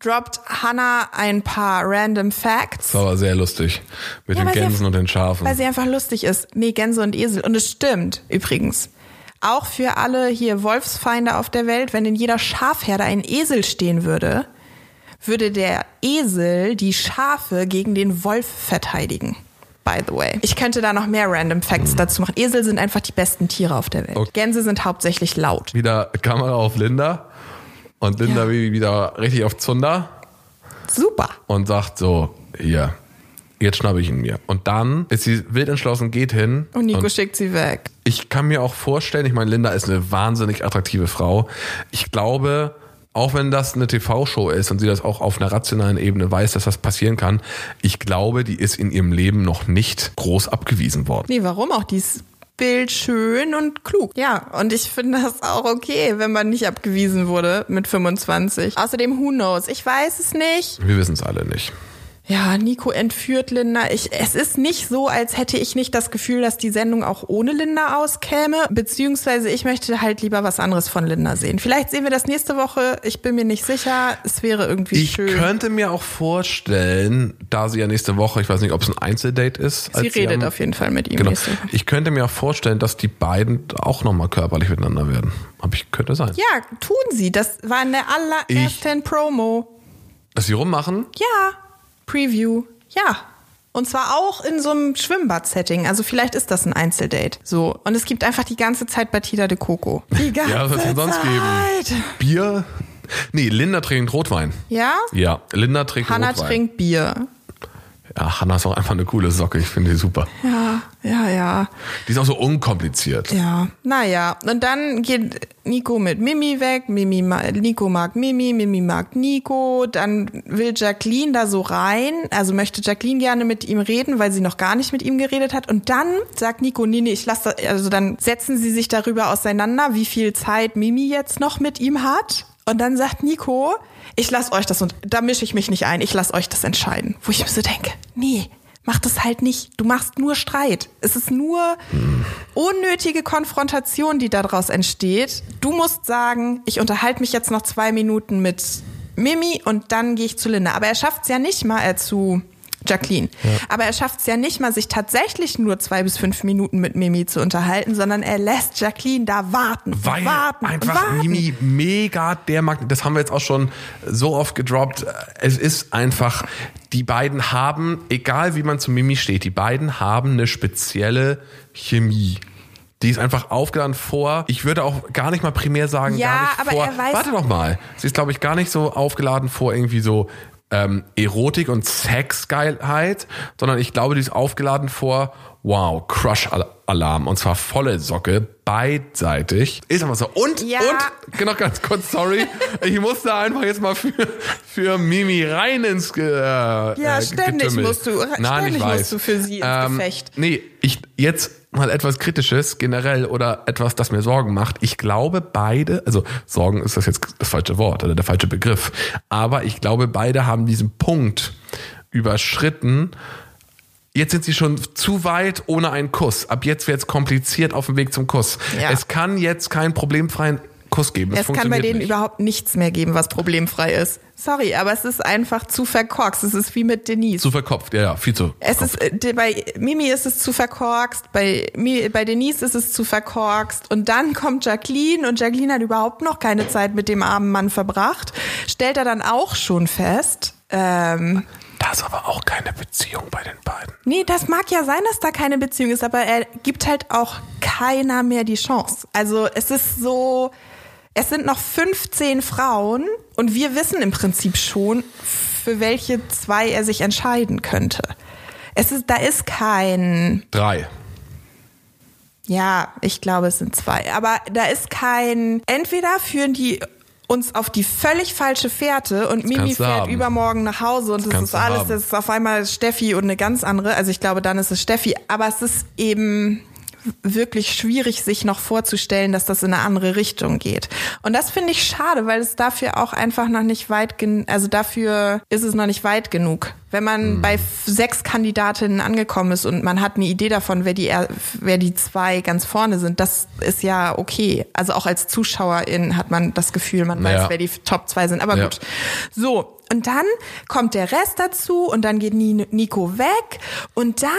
[SPEAKER 1] droppt Hannah ein paar random Facts.
[SPEAKER 2] Das war aber sehr lustig. Mit
[SPEAKER 1] Ja,
[SPEAKER 2] den Gänsen und den Schafen.
[SPEAKER 1] Weil sie einfach lustig ist. Nee, Gänse und Esel. Und es stimmt, übrigens. auch für alle hier Wolfsfeinde auf der Welt, wenn in jeder Schafherde ein Esel stehen würde, würde der Esel die Schafe gegen den Wolf verteidigen. By the way. Ich könnte da noch mehr Random Facts dazu machen. Esel sind einfach die besten Tiere auf der Welt.
[SPEAKER 2] Okay.
[SPEAKER 1] Gänse sind hauptsächlich laut.
[SPEAKER 2] Wieder Kamera auf Linda und Linda
[SPEAKER 1] Ja.
[SPEAKER 2] wieder richtig auf Zunder
[SPEAKER 1] Super.
[SPEAKER 2] und sagt so, hier, jetzt schnappe ich ihn mir. Und dann ist sie wild entschlossen, geht hin.
[SPEAKER 1] Und Nico
[SPEAKER 2] und
[SPEAKER 1] schickt sie weg.
[SPEAKER 2] ich kann mir auch vorstellen, ich meine, Linda ist eine wahnsinnig attraktive Frau. Ich glaube, auch wenn das eine TV-Show ist und sie das auch auf einer rationalen Ebene weiß, dass das passieren kann, ich glaube, die ist in ihrem Leben noch nicht groß abgewiesen worden.
[SPEAKER 1] Nee, warum auch? Die ist bildschön und klug. Ja, und ich finde das auch okay, wenn man nicht abgewiesen wurde mit 25. Außerdem, who knows? Ich weiß es nicht.
[SPEAKER 2] Wir wissen es alle nicht.
[SPEAKER 1] Ja, Nico entführt Linda. Ich, es ist nicht so, als hätte ich nicht das Gefühl, dass die Sendung auch ohne Linda auskäme. Beziehungsweise ich möchte halt lieber was anderes von Linda sehen. Vielleicht sehen wir das nächste Woche. Ich bin mir nicht sicher. Es wäre irgendwie
[SPEAKER 2] Ich
[SPEAKER 1] schön.
[SPEAKER 2] könnte mir auch vorstellen, da sie ja nächste Woche, ich weiß nicht, ob es ein Einzeldate ist.
[SPEAKER 1] Sie redet
[SPEAKER 2] am-
[SPEAKER 1] auf jeden Fall mit ihm
[SPEAKER 2] Genau. Ich könnte mir auch vorstellen, dass die beiden auch nochmal körperlich miteinander werden. Aber ich könnte sein.
[SPEAKER 1] Ja, tun sie. Das war in der allerersten Promo.
[SPEAKER 2] Dass sie rummachen,
[SPEAKER 1] Ja, Preview. Ja. Und zwar auch in so einem Schwimmbad-Setting. Also vielleicht ist das ein Einzeldate. So. Und es gibt einfach die ganze Zeit Batida de Coco. Die ganze
[SPEAKER 2] ja, was soll sonst
[SPEAKER 1] Zeit.
[SPEAKER 2] geben? Bier? Nee, Linda trinkt Rotwein.
[SPEAKER 1] Ja?
[SPEAKER 2] Ja, Linda trinkt
[SPEAKER 1] Hannah
[SPEAKER 2] Rotwein.
[SPEAKER 1] trinkt Bier.
[SPEAKER 2] Ja, Hannah ist auch einfach eine coole Socke. Ich finde die super.
[SPEAKER 1] Ja, ja, ja.
[SPEAKER 2] Die ist auch so unkompliziert.
[SPEAKER 1] Ja, naja. Und dann geht Nico mit Mimi weg. Mimi, Nico mag Mimi, Mimi mag Nico. Dann will Jacqueline da so rein. Also möchte Jacqueline gerne mit ihm reden, weil sie noch gar nicht mit ihm geredet hat. Und dann sagt Nico, nee, nee, ich lasse das, also dann setzen sie sich darüber auseinander, wie viel Zeit Mimi jetzt noch mit ihm hat. Und dann sagt Nico, ich lasse euch das und da mische ich mich nicht ein, ich lasse euch das entscheiden. Wo ich mir so denke, nee, mach das halt nicht. Du machst nur Streit. Es ist nur unnötige Konfrontation, die daraus entsteht. Du musst sagen, ich unterhalte mich jetzt noch zwei Minuten mit Mimi und dann gehe ich zu Linda. Aber er schafft es ja nicht mal äh, zu Jacqueline. Aber er schafft es ja nicht mal, sich tatsächlich nur zwei bis fünf Minuten mit Mimi zu unterhalten, sondern er lässt Jacqueline da warten.
[SPEAKER 2] Weil
[SPEAKER 1] warten,
[SPEAKER 2] einfach
[SPEAKER 1] warten.
[SPEAKER 2] Mimi mega der Magnet, das haben wir jetzt auch schon so oft gedroppt. Es ist einfach, die beiden haben, egal wie man zu Mimi steht, die beiden haben eine spezielle Chemie. Die ist einfach aufgeladen vor. Ich würde auch gar nicht mal primär sagen,
[SPEAKER 1] Ja,
[SPEAKER 2] gar nicht
[SPEAKER 1] aber
[SPEAKER 2] vor.
[SPEAKER 1] er weiß-
[SPEAKER 2] Warte doch mal. Sie ist, glaube ich, gar nicht so aufgeladen vor irgendwie so ähm, Erotik und Sexgeilheit, sondern ich glaube, die ist aufgeladen vor Wow, Crush-Alarm. Und zwar volle Socke, beidseitig. Ist aber so. Und,
[SPEAKER 1] Ja.
[SPEAKER 2] und, noch ganz kurz, sorry. Ich musste einfach jetzt mal für, für Mimi rein ins äh,
[SPEAKER 1] Ja,
[SPEAKER 2] äh,
[SPEAKER 1] ständig
[SPEAKER 2] Getümmel.
[SPEAKER 1] musst du-
[SPEAKER 2] Nein,
[SPEAKER 1] ständig musst du für sie ins
[SPEAKER 2] ähm,
[SPEAKER 1] Gefecht.
[SPEAKER 2] Nee, ich, jetzt mal etwas Kritisches generell oder etwas, das mir Sorgen macht. Ich glaube, beide, also Sorgen ist das jetzt das falsche Wort oder der falsche Begriff, aber ich glaube, beide haben diesen Punkt überschritten. Jetzt sind sie schon zu weit ohne einen Kuss. Ab jetzt wird es kompliziert auf dem Weg zum Kuss.
[SPEAKER 1] Ja.
[SPEAKER 2] Es kann jetzt keinen problemfreien Kuss geben. Das
[SPEAKER 1] Es kann bei denen
[SPEAKER 2] nicht.
[SPEAKER 1] überhaupt nichts mehr geben, was problemfrei ist. Sorry, aber es ist einfach zu verkorkst. Es ist wie mit Denise.
[SPEAKER 2] Zu verkopft, ja, ja, viel zu.
[SPEAKER 1] Es ist, äh, bei Mimi ist es zu verkorkst, bei, bei Denise ist es zu verkorkst und dann kommt Jacqueline und Jacqueline hat überhaupt noch keine Zeit mit dem armen Mann verbracht, stellt er dann auch schon fest. Ähm,
[SPEAKER 2] Da ist aber auch keine Beziehung bei den beiden.
[SPEAKER 1] nee, das mag ja sein, dass da keine Beziehung ist, aber er gibt halt auch keiner mehr die Chance. Also es ist so, es sind noch 15 Frauen und wir wissen im Prinzip schon, für welche zwei er sich entscheiden könnte. Es ist, da ist kein,
[SPEAKER 2] Drei.
[SPEAKER 1] ja, ich glaube, es sind zwei. Aber da ist kein. Entweder führen die uns auf die völlig falsche Fährte und Mimi
[SPEAKER 2] kannst du
[SPEAKER 1] fährt
[SPEAKER 2] haben.
[SPEAKER 1] übermorgen nach Hause und das,
[SPEAKER 2] kannst
[SPEAKER 1] ist alles,
[SPEAKER 2] haben.
[SPEAKER 1] das ist auf einmal Steffi und eine ganz andere. Also ich glaube, dann ist es Steffi. Aber es ist eben wirklich schwierig, sich noch vorzustellen, dass das in eine andere Richtung geht. Und das finde ich schade, weil es dafür auch einfach noch nicht weit, gen also dafür ist es noch nicht weit genug. Wenn man
[SPEAKER 2] Hm.
[SPEAKER 1] bei sechs Kandidatinnen angekommen ist und man hat eine Idee davon, wer die, er- wer die zwei ganz vorne sind, das ist ja okay. Also auch als Zuschauerin hat man das Gefühl, man
[SPEAKER 2] Ja.
[SPEAKER 1] weiß, wer die Top zwei sind. Aber
[SPEAKER 2] Ja.
[SPEAKER 1] gut. So. Und dann kommt der Rest dazu und dann geht Ni- Nico weg und dann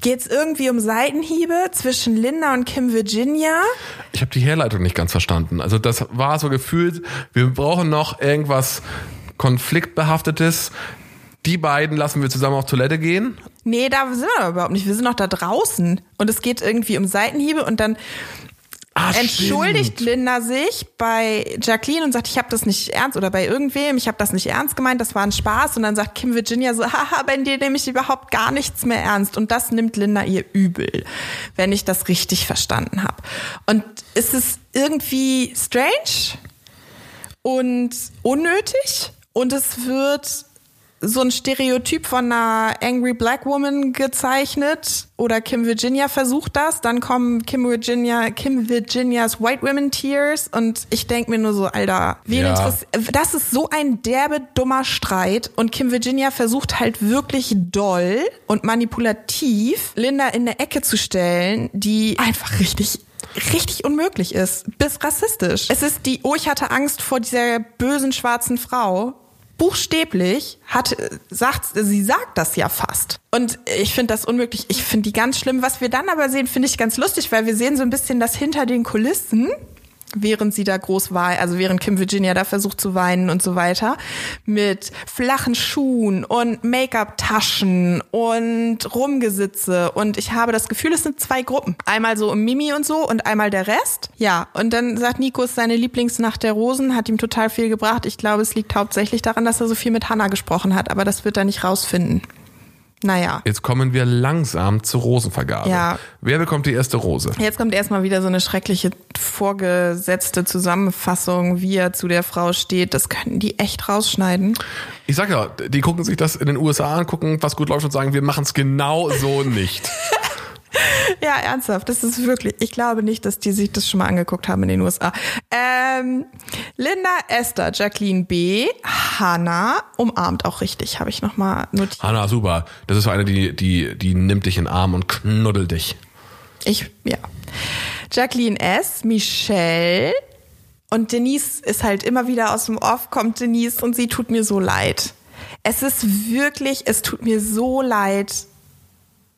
[SPEAKER 1] Geht es irgendwie um Seitenhiebe zwischen Linda und Kim Virginia?
[SPEAKER 2] Ich habe die Herleitung nicht ganz verstanden. Also das war so gefühlt, wir brauchen noch irgendwas konfliktbehaftetes. Die beiden lassen wir zusammen auf Toilette gehen.
[SPEAKER 1] Nee, da sind wir überhaupt nicht. Wir sind noch da draußen. Und es geht irgendwie um Seitenhiebe und dann
[SPEAKER 2] Ah,
[SPEAKER 1] entschuldigt
[SPEAKER 2] stimmt.
[SPEAKER 1] Linda sich bei Jacqueline und sagt, ich habe das nicht ernst oder bei irgendwem, ich habe das nicht ernst gemeint, das war ein Spaß und dann sagt Kim Virginia so, haha, bei dir nehme ich überhaupt gar nichts mehr ernst und das nimmt Linda ihr übel, wenn ich das richtig verstanden habe. Und ist es irgendwie strange und unnötig und es wird so ein Stereotyp von einer Angry Black Woman gezeichnet oder Kim Virginia versucht das, dann kommen Kim Virginia, Kim Virginias White Women Tears und ich denk mir nur so, Alter, wen
[SPEAKER 2] Ja.
[SPEAKER 1] das ist so ein derbe dummer Streit und Kim Virginia versucht halt wirklich doll und manipulativ Linda in eine Ecke zu stellen, die einfach richtig richtig unmöglich ist, bis rassistisch. Es ist die, oh, ich hatte Angst vor dieser bösen schwarzen Frau. Buchstäblich hat, sagt, sie sagt das ja fast. Und ich finde das unmöglich. Ich finde die ganz schlimm. Was wir dann aber sehen, finde ich ganz lustig, weil wir sehen so ein bisschen das hinter den Kulissen während sie da groß war, also während Kim Virginia da versucht zu weinen und so weiter, mit flachen Schuhen und Make-up-Taschen und Rumgesitze und ich habe das Gefühl, es sind zwei Gruppen. Einmal so Mimi und so und einmal der Rest. Ja, und dann sagt Nico, ist seine Lieblingsnacht der Rosen, hat ihm total viel gebracht. Ich glaube, es liegt hauptsächlich daran, dass er so viel mit Hannah gesprochen hat, aber das wird er nicht rausfinden. Naja.
[SPEAKER 2] Jetzt kommen wir langsam zur Rosenvergabe.
[SPEAKER 1] Ja.
[SPEAKER 2] Wer bekommt die erste Rose?
[SPEAKER 1] Jetzt kommt erstmal wieder so eine schreckliche vorgesetzte Zusammenfassung, wie er zu der Frau steht. Das könnten die echt rausschneiden.
[SPEAKER 2] Ich sag ja, die gucken sich das in den USA an, gucken, was gut läuft und sagen, wir machen es genau so nicht.
[SPEAKER 1] Ja, ernsthaft, das ist wirklich. Ich glaube nicht, dass die sich das schon mal angeguckt haben in den USA. Ähm, Linda, Esther, Jacqueline B, Hannah umarmt auch richtig, habe ich nochmal notiert.
[SPEAKER 2] Hanna, super. Das ist so eine, die, die, die nimmt dich in den Arm und knuddelt dich.
[SPEAKER 1] Ich, ja. Jacqueline S, Michelle und Denise ist halt immer wieder aus dem Off, kommt Denise und sie tut mir so leid. Es ist wirklich, es tut mir so leid,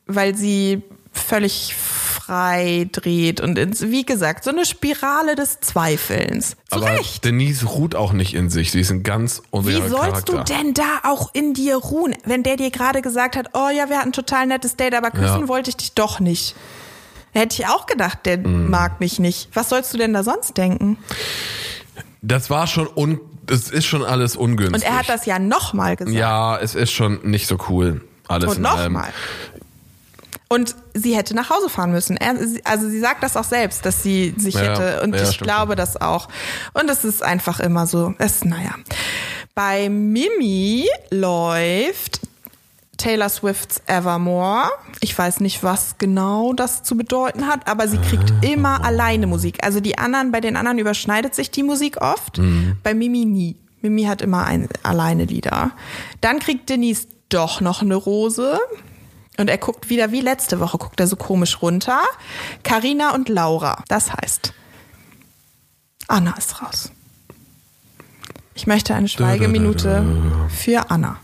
[SPEAKER 1] weil sie völlig frei dreht und ins, wie gesagt, so eine Spirale des Zweifelns. Zu
[SPEAKER 2] Aber
[SPEAKER 1] Recht.
[SPEAKER 2] Denise ruht auch nicht in sich. Sie ist ein ganz
[SPEAKER 1] Wie
[SPEAKER 2] unsicherer
[SPEAKER 1] sollst
[SPEAKER 2] Charakter.
[SPEAKER 1] du denn da auch in dir ruhen, wenn der dir gerade gesagt hat, oh ja, wir hatten ein total nettes Date, aber küssen
[SPEAKER 2] Ja.
[SPEAKER 1] wollte ich dich doch nicht. Hätte ich auch gedacht, der
[SPEAKER 2] Mhm.
[SPEAKER 1] mag mich nicht. Was sollst du denn da sonst denken?
[SPEAKER 2] Das war schon un, das ist schon alles ungünstig.
[SPEAKER 1] Und er hat das ja nochmal gesagt.
[SPEAKER 2] Ja, es ist schon nicht so cool. Alles
[SPEAKER 1] Und
[SPEAKER 2] in allem.
[SPEAKER 1] nochmal. Und sie hätte nach Hause fahren müssen. Also sie sagt das auch selbst, dass sie sich
[SPEAKER 2] Ja,
[SPEAKER 1] hätte. Und
[SPEAKER 2] ja,
[SPEAKER 1] ich glaube
[SPEAKER 2] schon.
[SPEAKER 1] das auch. Und es ist einfach immer so. Es, naja. Bei Mimi läuft Taylor Swifts Evermore. Ich weiß nicht, was genau das zu bedeuten hat, aber sie kriegt immer alleine Musik. Also die anderen, bei den anderen überschneidet sich die Musik oft,
[SPEAKER 2] Mhm.
[SPEAKER 1] bei Mimi nie. Mimi hat immer ein, alleine Lieder. Dann kriegt Denise doch noch eine Rose. Und er guckt wieder, wie letzte Woche, guckt er so komisch runter. Karina und Laura. Das heißt, Anna ist raus. Ich möchte eine Schweigeminute für Anna.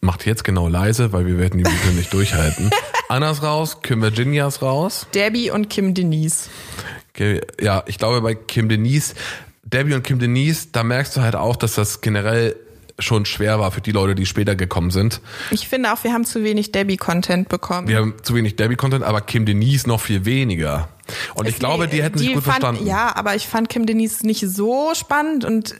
[SPEAKER 2] Macht jetzt genau leise, weil wir werden die Minute nicht durchhalten. Annas raus, Kim Virginias raus.
[SPEAKER 1] Debbie und Kim Denise.
[SPEAKER 2] Ja, ich glaube bei Kim Denise, Debbie und Kim Denise, da merkst du halt auch, dass das generell schon schwer war für die Leute, die später gekommen sind.
[SPEAKER 1] Ich finde auch, wir haben zu wenig Debbie-Content bekommen.
[SPEAKER 2] Wir haben zu wenig Debbie-Content, aber Kim Denise noch viel weniger. Und ich glaube, die hätten sich gut
[SPEAKER 1] fand,
[SPEAKER 2] verstanden.
[SPEAKER 1] Ja, aber ich fand Kim Denise nicht so spannend und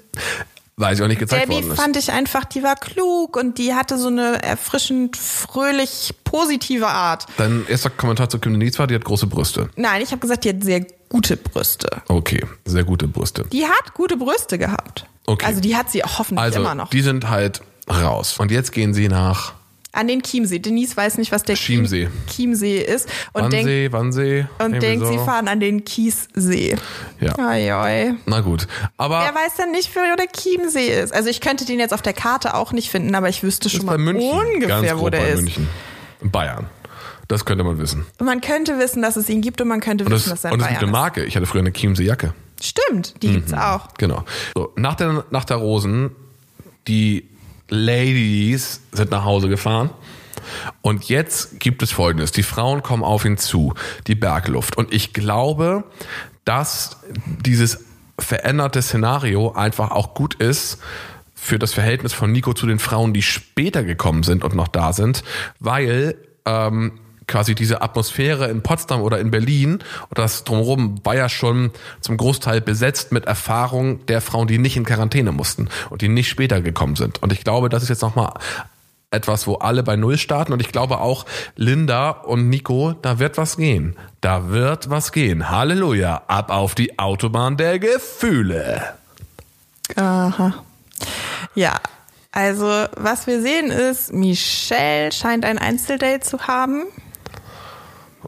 [SPEAKER 2] Weil sie auch nicht gezeigt
[SPEAKER 1] Debbie
[SPEAKER 2] worden ist.
[SPEAKER 1] fand ich einfach, die war klug und die hatte so eine erfrischend, fröhlich, positive Art.
[SPEAKER 2] Dein erster Kommentar zu Kim Denise war, die hat große Brüste.
[SPEAKER 1] Nein, ich habe gesagt, die hat sehr gute Brüste.
[SPEAKER 2] Okay, sehr gute Brüste.
[SPEAKER 1] Die hat gute Brüste gehabt.
[SPEAKER 2] Okay.
[SPEAKER 1] Also die hat sie hoffentlich
[SPEAKER 2] Also,
[SPEAKER 1] immer noch.
[SPEAKER 2] die sind halt raus. Und jetzt gehen sie nach
[SPEAKER 1] An den Chiemsee. Denise weiß nicht, was der
[SPEAKER 2] Chiemsee.
[SPEAKER 1] Chiem Chiemsee ist und denkt,
[SPEAKER 2] Wannsee, Wannsee.
[SPEAKER 1] und denkt
[SPEAKER 2] so.
[SPEAKER 1] sie fahren an den Kiessee.
[SPEAKER 2] Ja.
[SPEAKER 1] Oi, oi.
[SPEAKER 2] Na gut. Aber
[SPEAKER 1] Wer weiß denn nicht, wo der Chiemsee ist? Also ich könnte den jetzt auf der Karte auch nicht finden, aber ich wüsste
[SPEAKER 2] ist
[SPEAKER 1] schon mal
[SPEAKER 2] München.
[SPEAKER 1] Ungefähr, wo der ist.
[SPEAKER 2] München. Bayern. Das könnte man wissen.
[SPEAKER 1] Und man könnte wissen, dass es ihn gibt und man könnte
[SPEAKER 2] Und
[SPEAKER 1] wissen,
[SPEAKER 2] das,
[SPEAKER 1] dass er in
[SPEAKER 2] und das gibt eine
[SPEAKER 1] ist.
[SPEAKER 2] Marke. Ich hatte früher eine Chiemsee-Jacke.
[SPEAKER 1] Stimmt, die gibt's auch.
[SPEAKER 2] Genau. So, nach, der, nach der Rosen, die Ladies sind nach Hause gefahren. Und jetzt gibt es Folgendes. Die Frauen kommen auf ihn zu, die Bergluft. Und ich glaube, dass dieses veränderte Szenario einfach auch gut ist für das Verhältnis von Nico zu den Frauen, die später gekommen sind und noch da sind, weil ähm, quasi diese Atmosphäre in Potsdam oder in Berlin oder das drumherum war ja schon zum Großteil besetzt mit Erfahrung der Frauen, die nicht in Quarantäne mussten und die nicht später gekommen sind. Und ich glaube, das ist jetzt nochmal etwas, wo alle bei Null starten. Und ich glaube auch, Linda und Nico, da wird was gehen. Da wird was gehen. Halleluja. Ab auf die Autobahn der Gefühle.
[SPEAKER 1] Aha. Ja, also was wir sehen ist, Michelle scheint ein Einzeldate zu haben.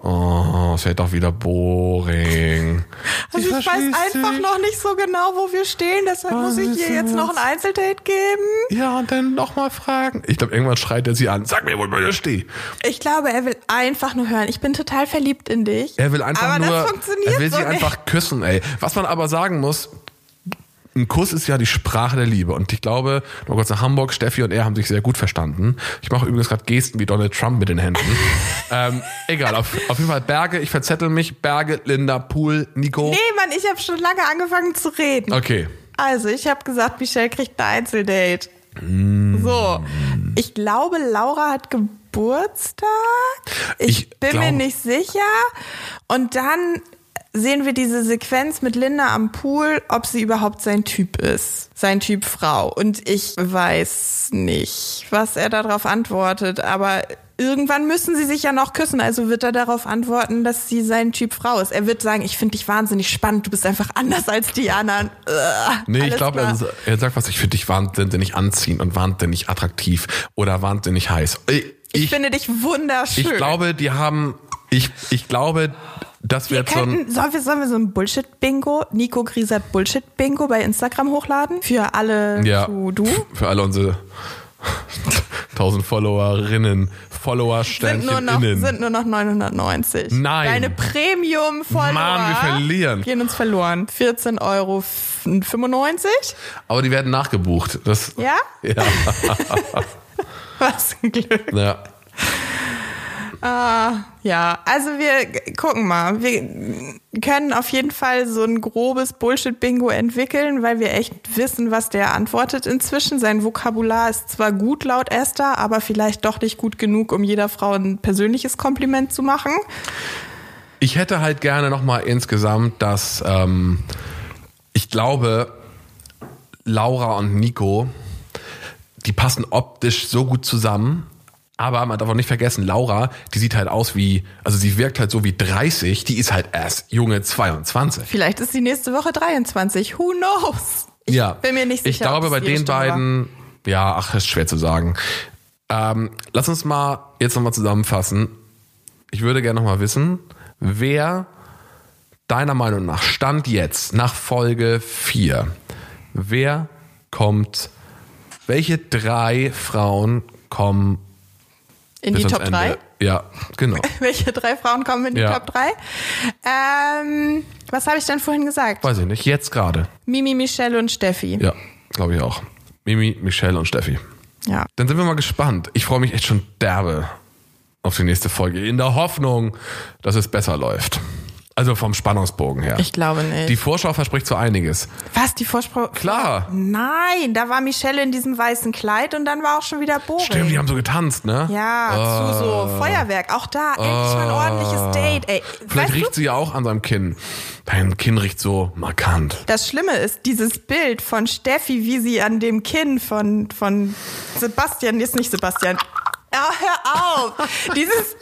[SPEAKER 2] Oh, es wird doch wieder boring.
[SPEAKER 1] Also ich weiß einfach noch nicht so genau, wo wir stehen, deshalb
[SPEAKER 2] Oh,
[SPEAKER 1] muss ich
[SPEAKER 2] du
[SPEAKER 1] jetzt noch ein Einzeldate geben.
[SPEAKER 2] Ja, und dann nochmal fragen. Ich glaube, irgendwann schreit er sie an. Sag mir, wo ich stehe.
[SPEAKER 1] Ich glaube, er will einfach nur hören. Ich bin total verliebt in dich.
[SPEAKER 2] Er will einfach
[SPEAKER 1] aber
[SPEAKER 2] nur,
[SPEAKER 1] das funktioniert
[SPEAKER 2] er will
[SPEAKER 1] so
[SPEAKER 2] sie
[SPEAKER 1] nicht.
[SPEAKER 2] einfach küssen, ey. Was man aber sagen muss, ein Kuss ist ja die Sprache der Liebe. Und ich glaube, noch kurz nach Hamburg, Steffi und er haben sich sehr gut verstanden. Ich mache übrigens gerade Gesten wie Donald Trump mit den Händen. ähm, egal, auf, auf jeden Fall Berge, ich verzettel mich. Berge, Linda, Pool, Nico.
[SPEAKER 1] Nee, Mann, ich habe schon lange angefangen zu reden.
[SPEAKER 2] Okay.
[SPEAKER 1] Also, ich habe gesagt, Michelle kriegt ein Einzeldate.
[SPEAKER 2] Mm.
[SPEAKER 1] So, ich glaube, Laura hat Geburtstag. Ich,
[SPEAKER 2] Ich
[SPEAKER 1] bin mir
[SPEAKER 2] glaube-
[SPEAKER 1] nicht sicher. Und dann sehen wir diese Sequenz mit Linda am Pool, ob sie überhaupt sein Typ ist. Sein Typ Frau. Und ich weiß nicht, was er darauf antwortet, aber irgendwann müssen sie sich ja noch küssen. Also wird er darauf antworten, dass sie sein Typ Frau ist. Er wird sagen, ich finde dich wahnsinnig spannend, du bist einfach anders als die anderen. Ugh,
[SPEAKER 2] Nee, ich glaube, er, er sagt was, ich finde dich wahnsinnig anziehend und wahnsinnig attraktiv oder wahnsinnig heiß. Ich,
[SPEAKER 1] Ich finde dich wunderschön.
[SPEAKER 2] ich glaube, die haben, ich, ich glaube, das wird so ein,
[SPEAKER 1] sollen, wir, sollen wir so ein Bullshit-Bingo, Nico Griesert Bullshit-Bingo bei Instagram hochladen? Für alle
[SPEAKER 2] Ja.
[SPEAKER 1] zu du?
[SPEAKER 2] für alle unsere 1000 Followerinnen, Follower
[SPEAKER 1] Sind nur, noch,
[SPEAKER 2] innen.
[SPEAKER 1] sind nur noch 990.
[SPEAKER 2] Nein.
[SPEAKER 1] Deine Premium-Follower
[SPEAKER 2] Mann, wir verlieren.
[SPEAKER 1] gehen uns verloren. 14,95 Euro.
[SPEAKER 2] Aber die werden nachgebucht. Das,
[SPEAKER 1] Ja?
[SPEAKER 2] ja,
[SPEAKER 1] Was ein Glück.
[SPEAKER 2] ja.
[SPEAKER 1] Ja, also wir gucken mal. Wir können auf jeden Fall so ein grobes Bullshit-Bingo entwickeln, weil wir echt wissen, was der antwortet inzwischen. Sein Vokabular ist zwar gut laut Esther, aber vielleicht doch nicht gut genug, um jeder Frau ein persönliches Kompliment zu machen.
[SPEAKER 2] Ich hätte halt gerne nochmal insgesamt, dass ähm, ich glaube, Laura und Nico, die passen optisch so gut zusammen. Aber man darf auch nicht vergessen, Laura, die sieht halt aus wie, also sie wirkt halt so wie 30, die ist halt erst junge 22.
[SPEAKER 1] Vielleicht ist sie nächste Woche 23. Who knows? Ich
[SPEAKER 2] ja,
[SPEAKER 1] bin mir nicht sicher.
[SPEAKER 2] Ich glaube, bei den
[SPEAKER 1] Stimme war.
[SPEAKER 2] beiden, ja, ach, ist schwer zu sagen. Ähm, lass uns mal jetzt nochmal zusammenfassen. Ich würde gerne nochmal wissen, wer deiner Meinung nach Stand jetzt nach Folge 4, wer kommt, welche drei Frauen kommen
[SPEAKER 1] In die Top
[SPEAKER 2] Ende?
[SPEAKER 1] 3?
[SPEAKER 2] Ja, genau.
[SPEAKER 1] Welche drei Frauen kommen in die
[SPEAKER 2] Ja.
[SPEAKER 1] Top 3? Ähm, was habe ich denn vorhin gesagt?
[SPEAKER 2] Weiß ich nicht, jetzt gerade.
[SPEAKER 1] Mimi, Michelle und Steffi.
[SPEAKER 2] Ja, glaube ich auch. Mimi, Michelle und Steffi.
[SPEAKER 1] Ja.
[SPEAKER 2] Dann sind wir mal gespannt. Ich freue mich echt schon derbe auf die nächste Folge. In der Hoffnung, dass es besser läuft. Also vom Spannungsbogen her.
[SPEAKER 1] Ich glaube nicht.
[SPEAKER 2] die Vorschau verspricht so einiges.
[SPEAKER 1] Was, die Vorspruch?
[SPEAKER 2] Klar.
[SPEAKER 1] Nein, da war Michelle in diesem weißen Kleid und dann war auch schon wieder Boring.
[SPEAKER 2] Stimmt, die haben so getanzt, ne?
[SPEAKER 1] ja, zu so Feuerwerk. Auch da, endlich mal ein ordentliches Date. Ey,
[SPEAKER 2] Vielleicht riecht
[SPEAKER 1] du,
[SPEAKER 2] sie ja auch an seinem Kinn. Dein Kinn riecht so markant.
[SPEAKER 1] das Schlimme ist, dieses Bild von Steffi, wie sie an dem Kinn von, von Sebastian, ist nicht Sebastian. Ja, hör auf. Dieses,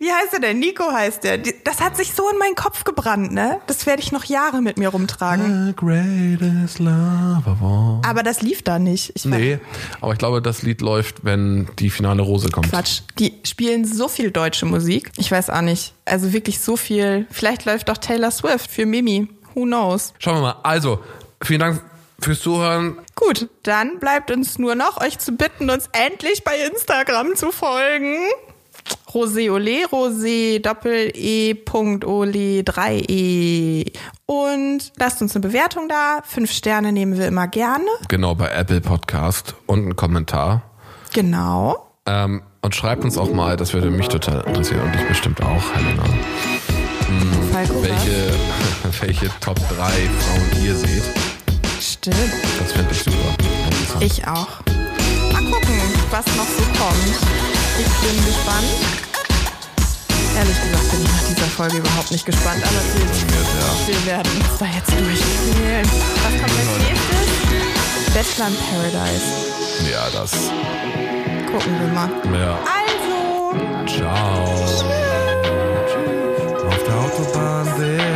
[SPEAKER 1] wie heißt er denn? Nico heißt der. Das hat sich so in meinen Kopf gebrannt, ne? Das werde ich noch Jahre mit mir rumtragen.
[SPEAKER 2] The greatest love of all.
[SPEAKER 1] Aber das lief da nicht. Ich
[SPEAKER 2] Nee, aber ich glaube, das Lied läuft, wenn die finale Rose kommt.
[SPEAKER 1] Quatsch. Die spielen so viel deutsche Musik. Ich weiß auch nicht. Also wirklich so viel. Vielleicht läuft doch Taylor Swift für Mimi. Who knows?
[SPEAKER 2] Schauen wir mal. Also, vielen Dank fürs Zuhören.
[SPEAKER 1] Gut, dann bleibt uns nur noch, euch zu bitten, uns endlich bei Instagram zu folgen. Rosé Ole, Rosé Doppel E Punkt Ole 3E. Und lasst uns eine Bewertung da. Fünf Sterne nehmen wir immer gerne.
[SPEAKER 2] Genau, bei Apple Podcast und einen Kommentar.
[SPEAKER 1] Genau.
[SPEAKER 2] Ähm, Und schreibt uns auch mal, das würde mich total interessieren und dich bestimmt auch, Helena.
[SPEAKER 1] Falco,
[SPEAKER 2] Welche, welche Top 3 Frauen ihr seht.
[SPEAKER 1] Stimmt.
[SPEAKER 2] Das fände ich super.
[SPEAKER 1] Ich auch. Mal gucken, was noch so kommt. Ich bin gespannt. Ehrlich gesagt bin ich nach dieser Folge überhaupt nicht gespannt, aber wir,
[SPEAKER 2] ja.
[SPEAKER 1] wir werden uns da jetzt durchquälen. Was kommt als genau. nächstes? Bachelor in Paradise.
[SPEAKER 2] Ja, das.
[SPEAKER 1] Gucken wir mal.
[SPEAKER 2] Ja.
[SPEAKER 1] Also.
[SPEAKER 2] Ciao. Tschüss. Auf der Autobahn sehen.